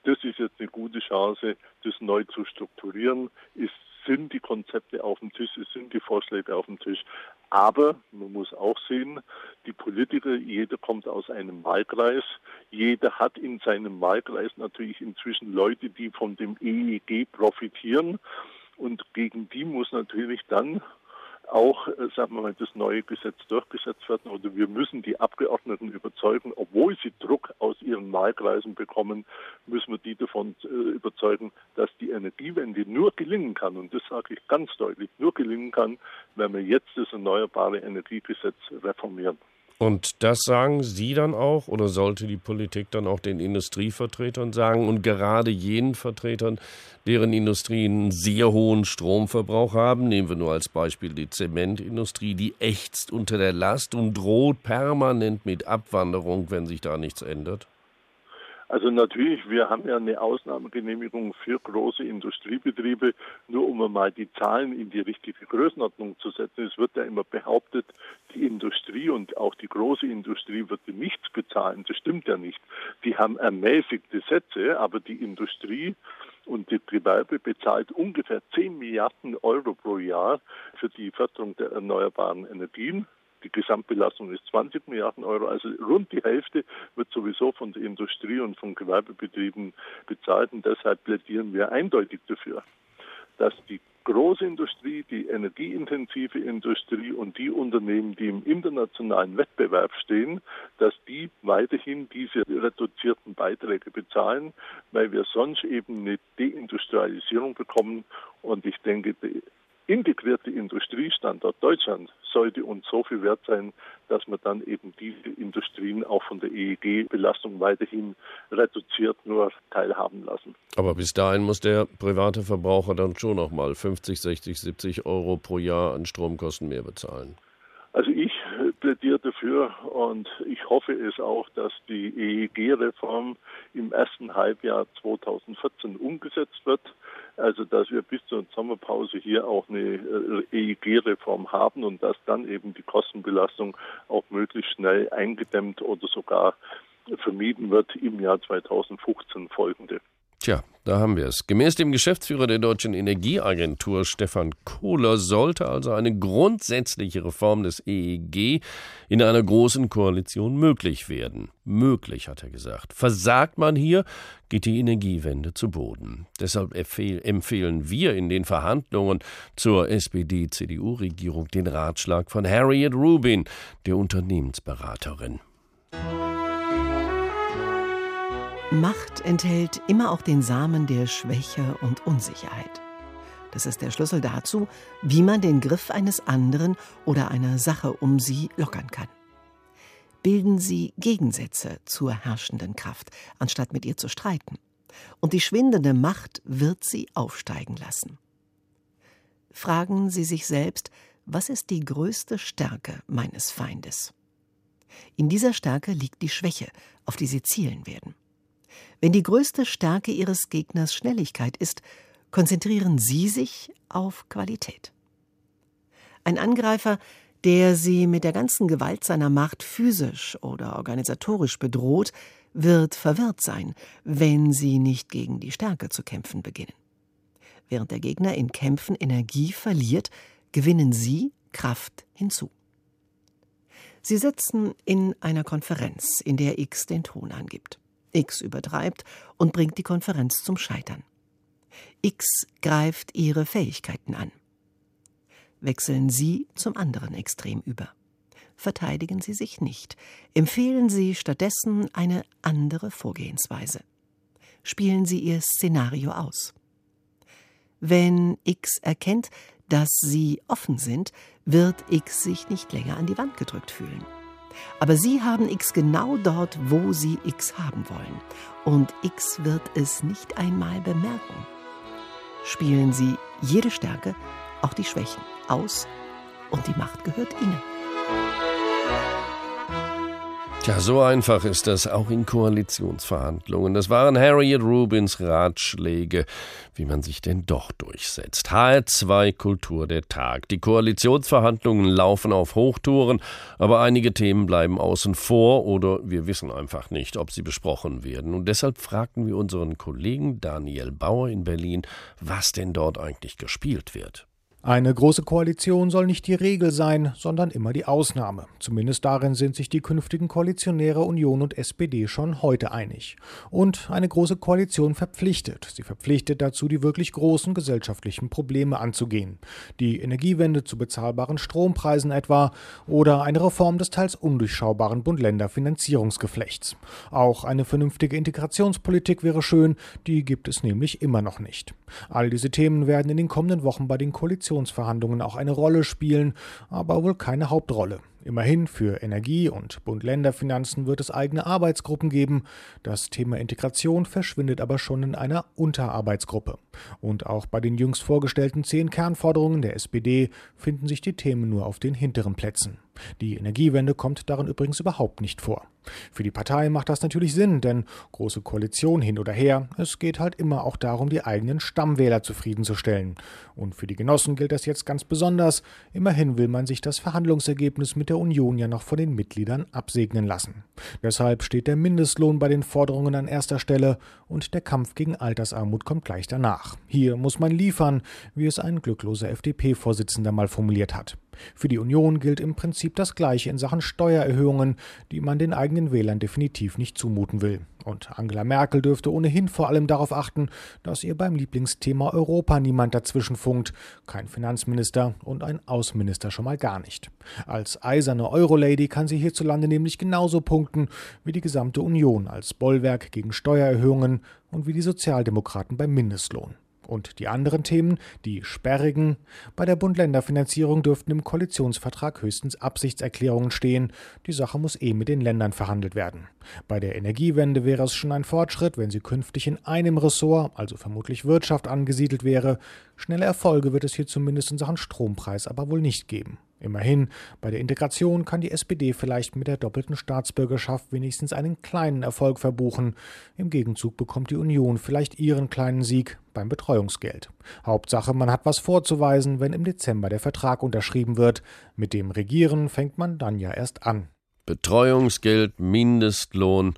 das ist jetzt eine gute Chance, das neu zu strukturieren. Es sind die Konzepte auf dem Tisch, es sind die Vorschläge auf dem Tisch. Aber man muss auch sehen, die Politiker, jeder kommt aus einem Wahlkreis, jeder hat in seinem Wahlkreis natürlich inzwischen Leute, die von dem EEG profitieren. Und gegen die muss natürlich dann auch, äh, sagen wir mal, das neue Gesetz durchgesetzt werden oder wir müssen die Abgeordneten überzeugen, obwohl sie Druck aus ihren Wahlkreisen bekommen, müssen wir die davon äh, überzeugen, dass die Energiewende nur gelingen kann. Und das sage ich ganz deutlich, nur gelingen kann, wenn wir jetzt das Erneuerbare Energiegesetz reformieren. Und das sagen Sie dann auch oder sollte die Politik dann auch den Industrievertretern sagen und gerade jenen Vertretern, deren Industrien einen sehr hohen Stromverbrauch haben, nehmen wir nur als Beispiel die Zementindustrie, die ächzt unter der Last und droht permanent mit Abwanderung, wenn sich da nichts ändert? Also natürlich, wir haben ja eine Ausnahmegenehmigung für große Industriebetriebe, nur um mal die Zahlen in die richtige Größenordnung zu setzen. Es wird ja immer behauptet, die Industrie und auch die große Industrie würde nichts bezahlen. Das stimmt ja nicht. Die haben ermäßigte Sätze, aber die Industrie und die Gewerbe bezahlt ungefähr 10 Milliarden Euro pro Jahr für die Förderung der erneuerbaren Energien. Die Gesamtbelastung ist 20 Milliarden Euro, also rund die Hälfte wird sowieso von der Industrie und von Gewerbebetrieben bezahlt. Und deshalb plädieren wir eindeutig dafür, dass die große Industrie, die energieintensive Industrie und die Unternehmen, die im internationalen Wettbewerb stehen, dass die weiterhin diese reduzierten Beiträge bezahlen, weil wir sonst eben eine Deindustrialisierung bekommen. Und ich denke, integrierte Industriestandort Deutschland sollte uns so viel wert sein, dass man dann eben diese Industrien auch von der EEG-Belastung weiterhin reduziert nur teilhaben lassen. Aber bis dahin muss der private Verbraucher dann schon noch mal 50, 60, 70 Euro pro Jahr an Stromkosten mehr bezahlen. Also ich plädiere dafür und ich hoffe es auch, dass die EEG-Reform im ersten Halbjahr 2014 umgesetzt wird. Also dass wir bis zur Sommerpause hier auch eine EEG-Reform haben und dass dann eben die Kostenbelastung auch möglichst schnell eingedämmt oder sogar vermieden wird im Jahr 2015 folgende. Tja, da haben wir es. Gemäß dem Geschäftsführer der Deutschen Energieagentur Stefan Kohler sollte also eine grundsätzliche Reform des EEG in einer großen Koalition möglich werden. Möglich, hat er gesagt. Versagt man hier, geht die Energiewende zu Boden. Deshalb empfehlen wir in den Verhandlungen zur SPD-CDU-Regierung den Ratschlag von Harriet Rubin, der Unternehmensberaterin. Macht enthält immer auch den Samen der Schwäche und Unsicherheit. Das ist der Schlüssel dazu, wie man den Griff eines anderen oder einer Sache um sie lockern kann. Bilden Sie Gegensätze zur herrschenden Kraft, anstatt mit ihr zu streiten. Und die schwindende Macht wird sie aufsteigen lassen. Fragen Sie sich selbst, was ist die größte Stärke meines Feindes? In dieser Stärke liegt die Schwäche, auf die Sie zielen werden. Wenn die größte Stärke Ihres Gegners Schnelligkeit ist, konzentrieren Sie sich auf Qualität. Ein Angreifer, der Sie mit der ganzen Gewalt seiner Macht physisch oder organisatorisch bedroht, wird verwirrt sein, wenn Sie nicht gegen die Stärke zu kämpfen beginnen. Während der Gegner in Kämpfen Energie verliert, gewinnen Sie Kraft hinzu. Sie sitzen in einer Konferenz, in der X den Ton angibt. X übertreibt und bringt die Konferenz zum Scheitern. X greift ihre Fähigkeiten an. Wechseln Sie zum anderen Extrem über. Verteidigen Sie sich nicht. Empfehlen Sie stattdessen eine andere Vorgehensweise. Spielen Sie Ihr Szenario aus. Wenn X erkennt, dass Sie offen sind, wird X sich nicht länger an die Wand gedrückt fühlen. Aber Sie haben X genau dort, wo Sie X haben wollen. Und X wird es nicht einmal bemerken. Spielen Sie jede Stärke, auch die Schwächen, aus und die Macht gehört Ihnen. Tja, so einfach ist das auch in Koalitionsverhandlungen. Das waren Harriet Rubins Ratschläge, wie man sich denn doch durchsetzt. HR2 Kultur der Tag. Die Koalitionsverhandlungen laufen auf Hochtouren, aber einige Themen bleiben außen vor oder wir wissen einfach nicht, ob sie besprochen werden. Und deshalb fragten wir unseren Kollegen Daniel Bauer in Berlin, was denn dort eigentlich gespielt wird. Eine große Koalition soll nicht die Regel sein, sondern immer die Ausnahme. Zumindest darin sind sich die künftigen Koalitionäre Union und SPD schon heute einig. Und eine große Koalition verpflichtet. Sie verpflichtet dazu, die wirklich großen gesellschaftlichen Probleme anzugehen. Die Energiewende zu bezahlbaren Strompreisen etwa oder eine Reform des teils undurchschaubaren Bund-Länder-Finanzierungsgeflechts. Auch eine vernünftige Integrationspolitik wäre schön, die gibt es nämlich immer noch nicht. All diese Themen werden in den kommenden Wochen bei den Koalitionen Koalitionsverhandlungen auch eine Rolle spielen, aber wohl keine Hauptrolle. Immerhin für Energie und Bund-Länder-Finanzen wird es eigene Arbeitsgruppen geben. Das Thema Integration verschwindet aber schon in einer Unterarbeitsgruppe. Und auch bei den jüngst vorgestellten zehn Kernforderungen der SPD finden sich die Themen nur auf den hinteren Plätzen. Die Energiewende kommt darin übrigens überhaupt nicht vor. Für die Partei macht das natürlich Sinn, denn große Koalition hin oder her, es geht halt immer auch darum, die eigenen Stammwähler zufriedenzustellen. Und für die Genossen gilt das jetzt ganz besonders. Immerhin will man sich das Verhandlungsergebnis mit der Union ja noch von den Mitgliedern absegnen lassen. Deshalb steht der Mindestlohn bei den Forderungen an erster Stelle und der Kampf gegen Altersarmut kommt gleich danach. Hier muss man liefern, wie es ein glückloser FDP-Vorsitzender mal formuliert hat. Für die Union gilt im Prinzip das Gleiche in Sachen Steuererhöhungen, die man den eigenen Wählern definitiv nicht zumuten will. Und Angela Merkel dürfte ohnehin vor allem darauf achten, dass ihr beim Lieblingsthema Europa niemand dazwischenfunkt, kein Finanzminister und ein Außenminister schon mal gar nicht. Als eiserne Eurolady kann sie hierzulande nämlich genauso punkten wie die gesamte Union als Bollwerk gegen Steuererhöhungen und wie die Sozialdemokraten beim Mindestlohn. Und die anderen Themen, die sperrigen, bei der Bund-Länder-Finanzierung dürften im Koalitionsvertrag höchstens Absichtserklärungen stehen. Die Sache muss eh mit den Ländern verhandelt werden. Bei der Energiewende wäre es schon ein Fortschritt, wenn sie künftig in einem Ressort, also vermutlich Wirtschaft, angesiedelt wäre. Schnelle Erfolge wird es hier zumindest in Sachen Strompreis aber wohl nicht geben. Immerhin, bei der Integration kann die SPD vielleicht mit der doppelten Staatsbürgerschaft wenigstens einen kleinen Erfolg verbuchen. Im Gegenzug bekommt die Union vielleicht ihren kleinen Sieg beim Betreuungsgeld. Hauptsache, man hat was vorzuweisen, wenn im Dezember der Vertrag unterschrieben wird. Mit dem Regieren fängt man dann ja erst an. Betreuungsgeld, Mindestlohn.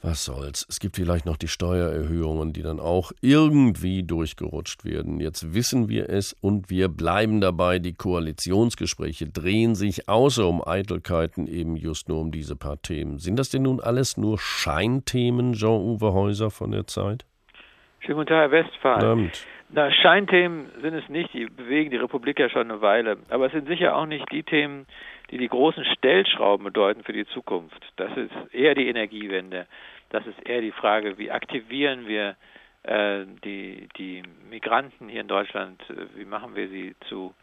Was soll's? Es gibt vielleicht noch die Steuererhöhungen, die dann auch irgendwie durchgerutscht werden. Jetzt wissen wir es und wir bleiben dabei. Die Koalitionsgespräche drehen sich außer um Eitelkeiten eben just nur um diese paar Themen. Sind das denn nun alles nur Scheinthemen, Jean-Uwe Häuser von der Zeit? Schönen guten Tag, Herr Westphal. Na, Scheinthemen sind es nicht, die bewegen die Republik ja schon eine Weile. Aber es sind sicher auch nicht die Themen, die die großen Stellschrauben bedeuten für die Zukunft. Das ist eher die Energiewende. Das ist eher die Frage, wie aktivieren wir äh, die, die Migranten hier in Deutschland, wie machen wir sie zu,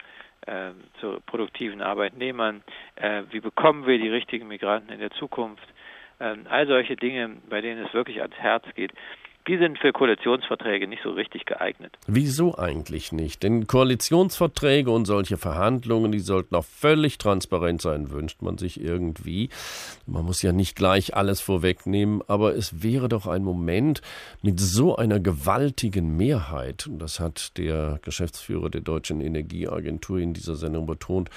äh, zu produktiven Arbeitnehmern, äh, wie bekommen wir die richtigen Migranten in der Zukunft. Ähm, all solche Dinge, bei denen es wirklich ans Herz geht die sind für Koalitionsverträge nicht so richtig geeignet. Wieso eigentlich nicht? Denn Koalitionsverträge und solche Verhandlungen, die sollten auch völlig transparent sein, wünscht man sich irgendwie. Man muss ja nicht gleich alles vorwegnehmen, aber es wäre doch ein Moment mit so einer gewaltigen Mehrheit, und das hat der Geschäftsführer der Deutschen Energieagentur in dieser Sendung betont,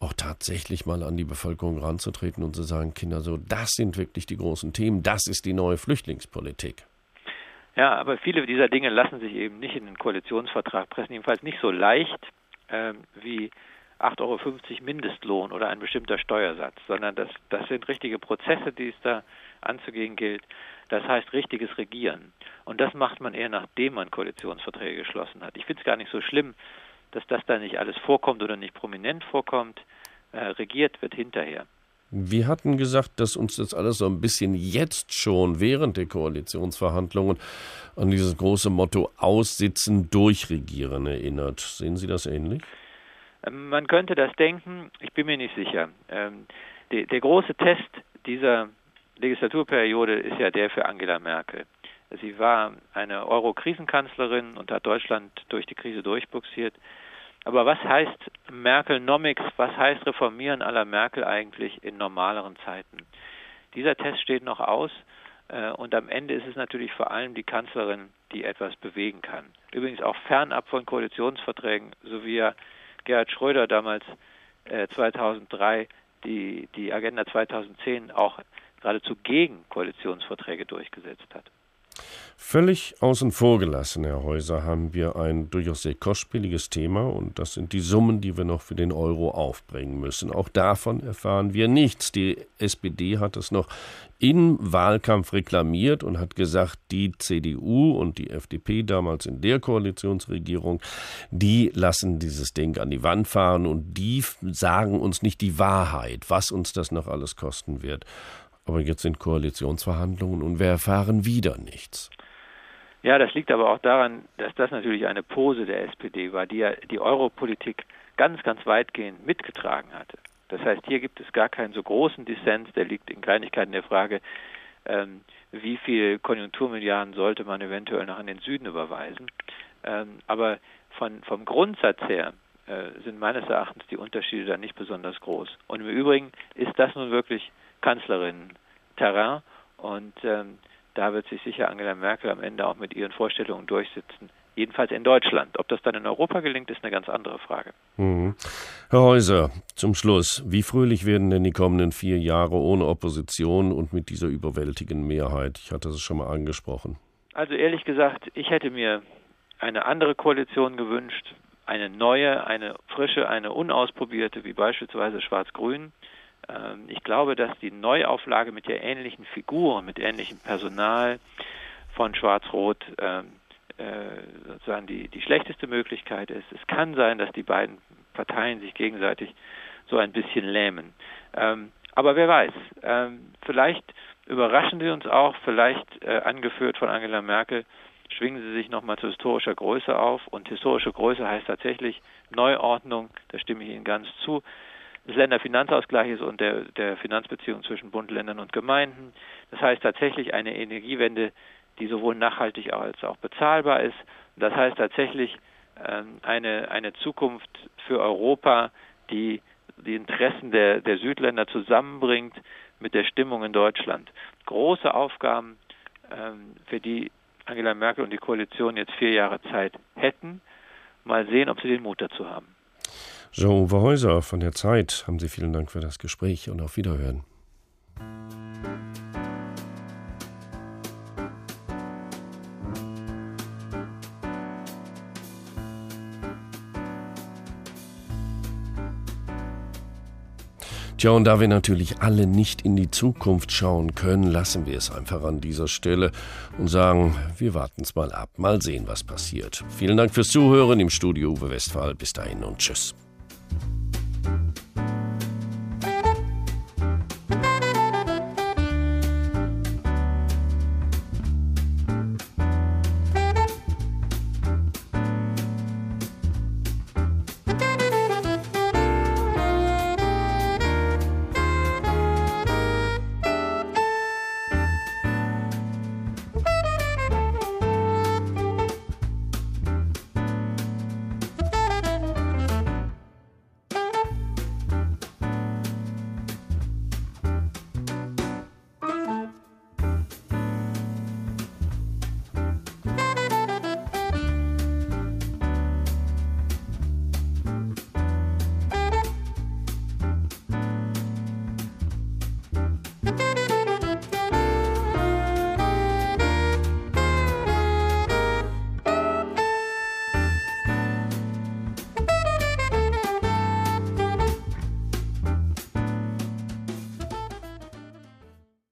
auch tatsächlich mal an die Bevölkerung ranzutreten und zu sagen, Kinder, so, das sind wirklich die großen Themen, das ist die neue Flüchtlingspolitik. Ja, aber viele dieser Dinge lassen sich eben nicht in den Koalitionsvertrag pressen, jedenfalls nicht so leicht ähm, wie 8,50 Euro Mindestlohn oder ein bestimmter Steuersatz, sondern das, das sind richtige Prozesse, die es da anzugehen gilt. Das heißt richtiges Regieren. Und das macht man eher, nachdem man Koalitionsverträge geschlossen hat. Ich finde es gar nicht so schlimm, dass das da nicht alles vorkommt oder nicht prominent vorkommt. Äh, regiert wird hinterher. Wir hatten gesagt, dass uns das alles so ein bisschen jetzt schon während der Koalitionsverhandlungen an dieses große Motto Aussitzen, Durchregieren erinnert. Sehen Sie das ähnlich? Ähm, man könnte das denken, ich bin mir nicht sicher. Ähm, der, große Test dieser Legislaturperiode ist ja der für Angela Merkel. Sie war eine Euro-Krisenkanzlerin und hat Deutschland durch die Krise durchbuxiert. Aber was heißt Merkelnomics, was heißt Reformieren aller Merkel eigentlich in normaleren Zeiten? Dieser Test steht noch aus äh, und am Ende ist es natürlich vor allem die Kanzlerin, die etwas bewegen kann. Übrigens auch fernab von Koalitionsverträgen, so wie ja Gerhard Schröder damals äh, 2003 die, die Agenda 2010 auch geradezu gegen Koalitionsverträge durchgesetzt hat. Völlig außen vor gelassen, Herr Häuser, haben wir ein durchaus sehr kostspieliges Thema und das sind die Summen, die wir noch für den Euro aufbringen müssen. Auch davon erfahren wir nichts. Die SPD hat es noch im Wahlkampf reklamiert und hat gesagt, die CDU und die FDP damals in der Koalitionsregierung, die lassen dieses Ding an die Wand fahren und die sagen uns nicht die Wahrheit, was uns das noch alles kosten wird. Aber jetzt sind Koalitionsverhandlungen und wir erfahren wieder nichts. Ja, das liegt aber auch daran, dass das natürlich eine Pose der SPD war, die ja die Europolitik ganz, ganz weitgehend mitgetragen hatte. Das heißt, hier gibt es gar keinen so großen Dissens, der liegt in Kleinigkeiten der Frage, ähm, wie viel Konjunkturmilliarden sollte man eventuell noch an den Süden überweisen. Ähm, aber von, vom Grundsatz her äh, sind meines Erachtens die Unterschiede da nicht besonders groß. Und im Übrigen ist das nun wirklich Kanzlerin-Terrain und ähm, da wird sich sicher Angela Merkel am Ende auch mit ihren Vorstellungen durchsetzen. Jedenfalls in Deutschland. Ob das dann in Europa gelingt, ist eine ganz andere Frage. Mhm. Herr Häuser, zum Schluss. Wie fröhlich werden denn die kommenden vier Jahre ohne Opposition und mit dieser überwältigenden Mehrheit? Ich hatte es schon mal angesprochen. Also ehrlich gesagt, ich hätte mir eine andere Koalition gewünscht, eine neue, eine frische, eine unausprobierte, wie beispielsweise Schwarz-Grün. Ähm, ich glaube, dass die Neuauflage mit der ähnlichen Figur, mit ähnlichem Personal von Schwarz-Rot ähm, äh, sozusagen die, die schlechteste Möglichkeit ist. Es kann sein, dass die beiden Parteien sich gegenseitig so ein bisschen lähmen. Ähm, aber wer weiß, vielleicht überraschen sie uns auch, vielleicht äh, angeführt von Angela Merkel, schwingen sie sich nochmal zu historischer Größe auf. Und historische Größe heißt tatsächlich Neuordnung, da stimme ich Ihnen ganz zu, des Länderfinanzausgleiches und der, der Finanzbeziehung zwischen Bund, Ländern und Gemeinden. Das heißt tatsächlich eine Energiewende, die sowohl nachhaltig als auch bezahlbar ist. Das heißt tatsächlich ähm, eine, eine Zukunft für Europa, die die Interessen der, der Südländer zusammenbringt mit der Stimmung in Deutschland. Große Aufgaben, ähm, für die Angela Merkel und die Koalition jetzt vier Jahre Zeit hätten. Mal sehen, ob sie den Mut dazu haben. Jean-Uwe Häuser von der Zeit, haben Sie vielen Dank für das Gespräch und auf Wiederhören. Tja, und da wir natürlich alle nicht in die Zukunft schauen können, lassen wir es einfach an dieser Stelle und sagen, wir warten es mal ab, mal sehen, was passiert. Vielen Dank fürs Zuhören im Studio Uwe Westphal. Bis dahin und tschüss.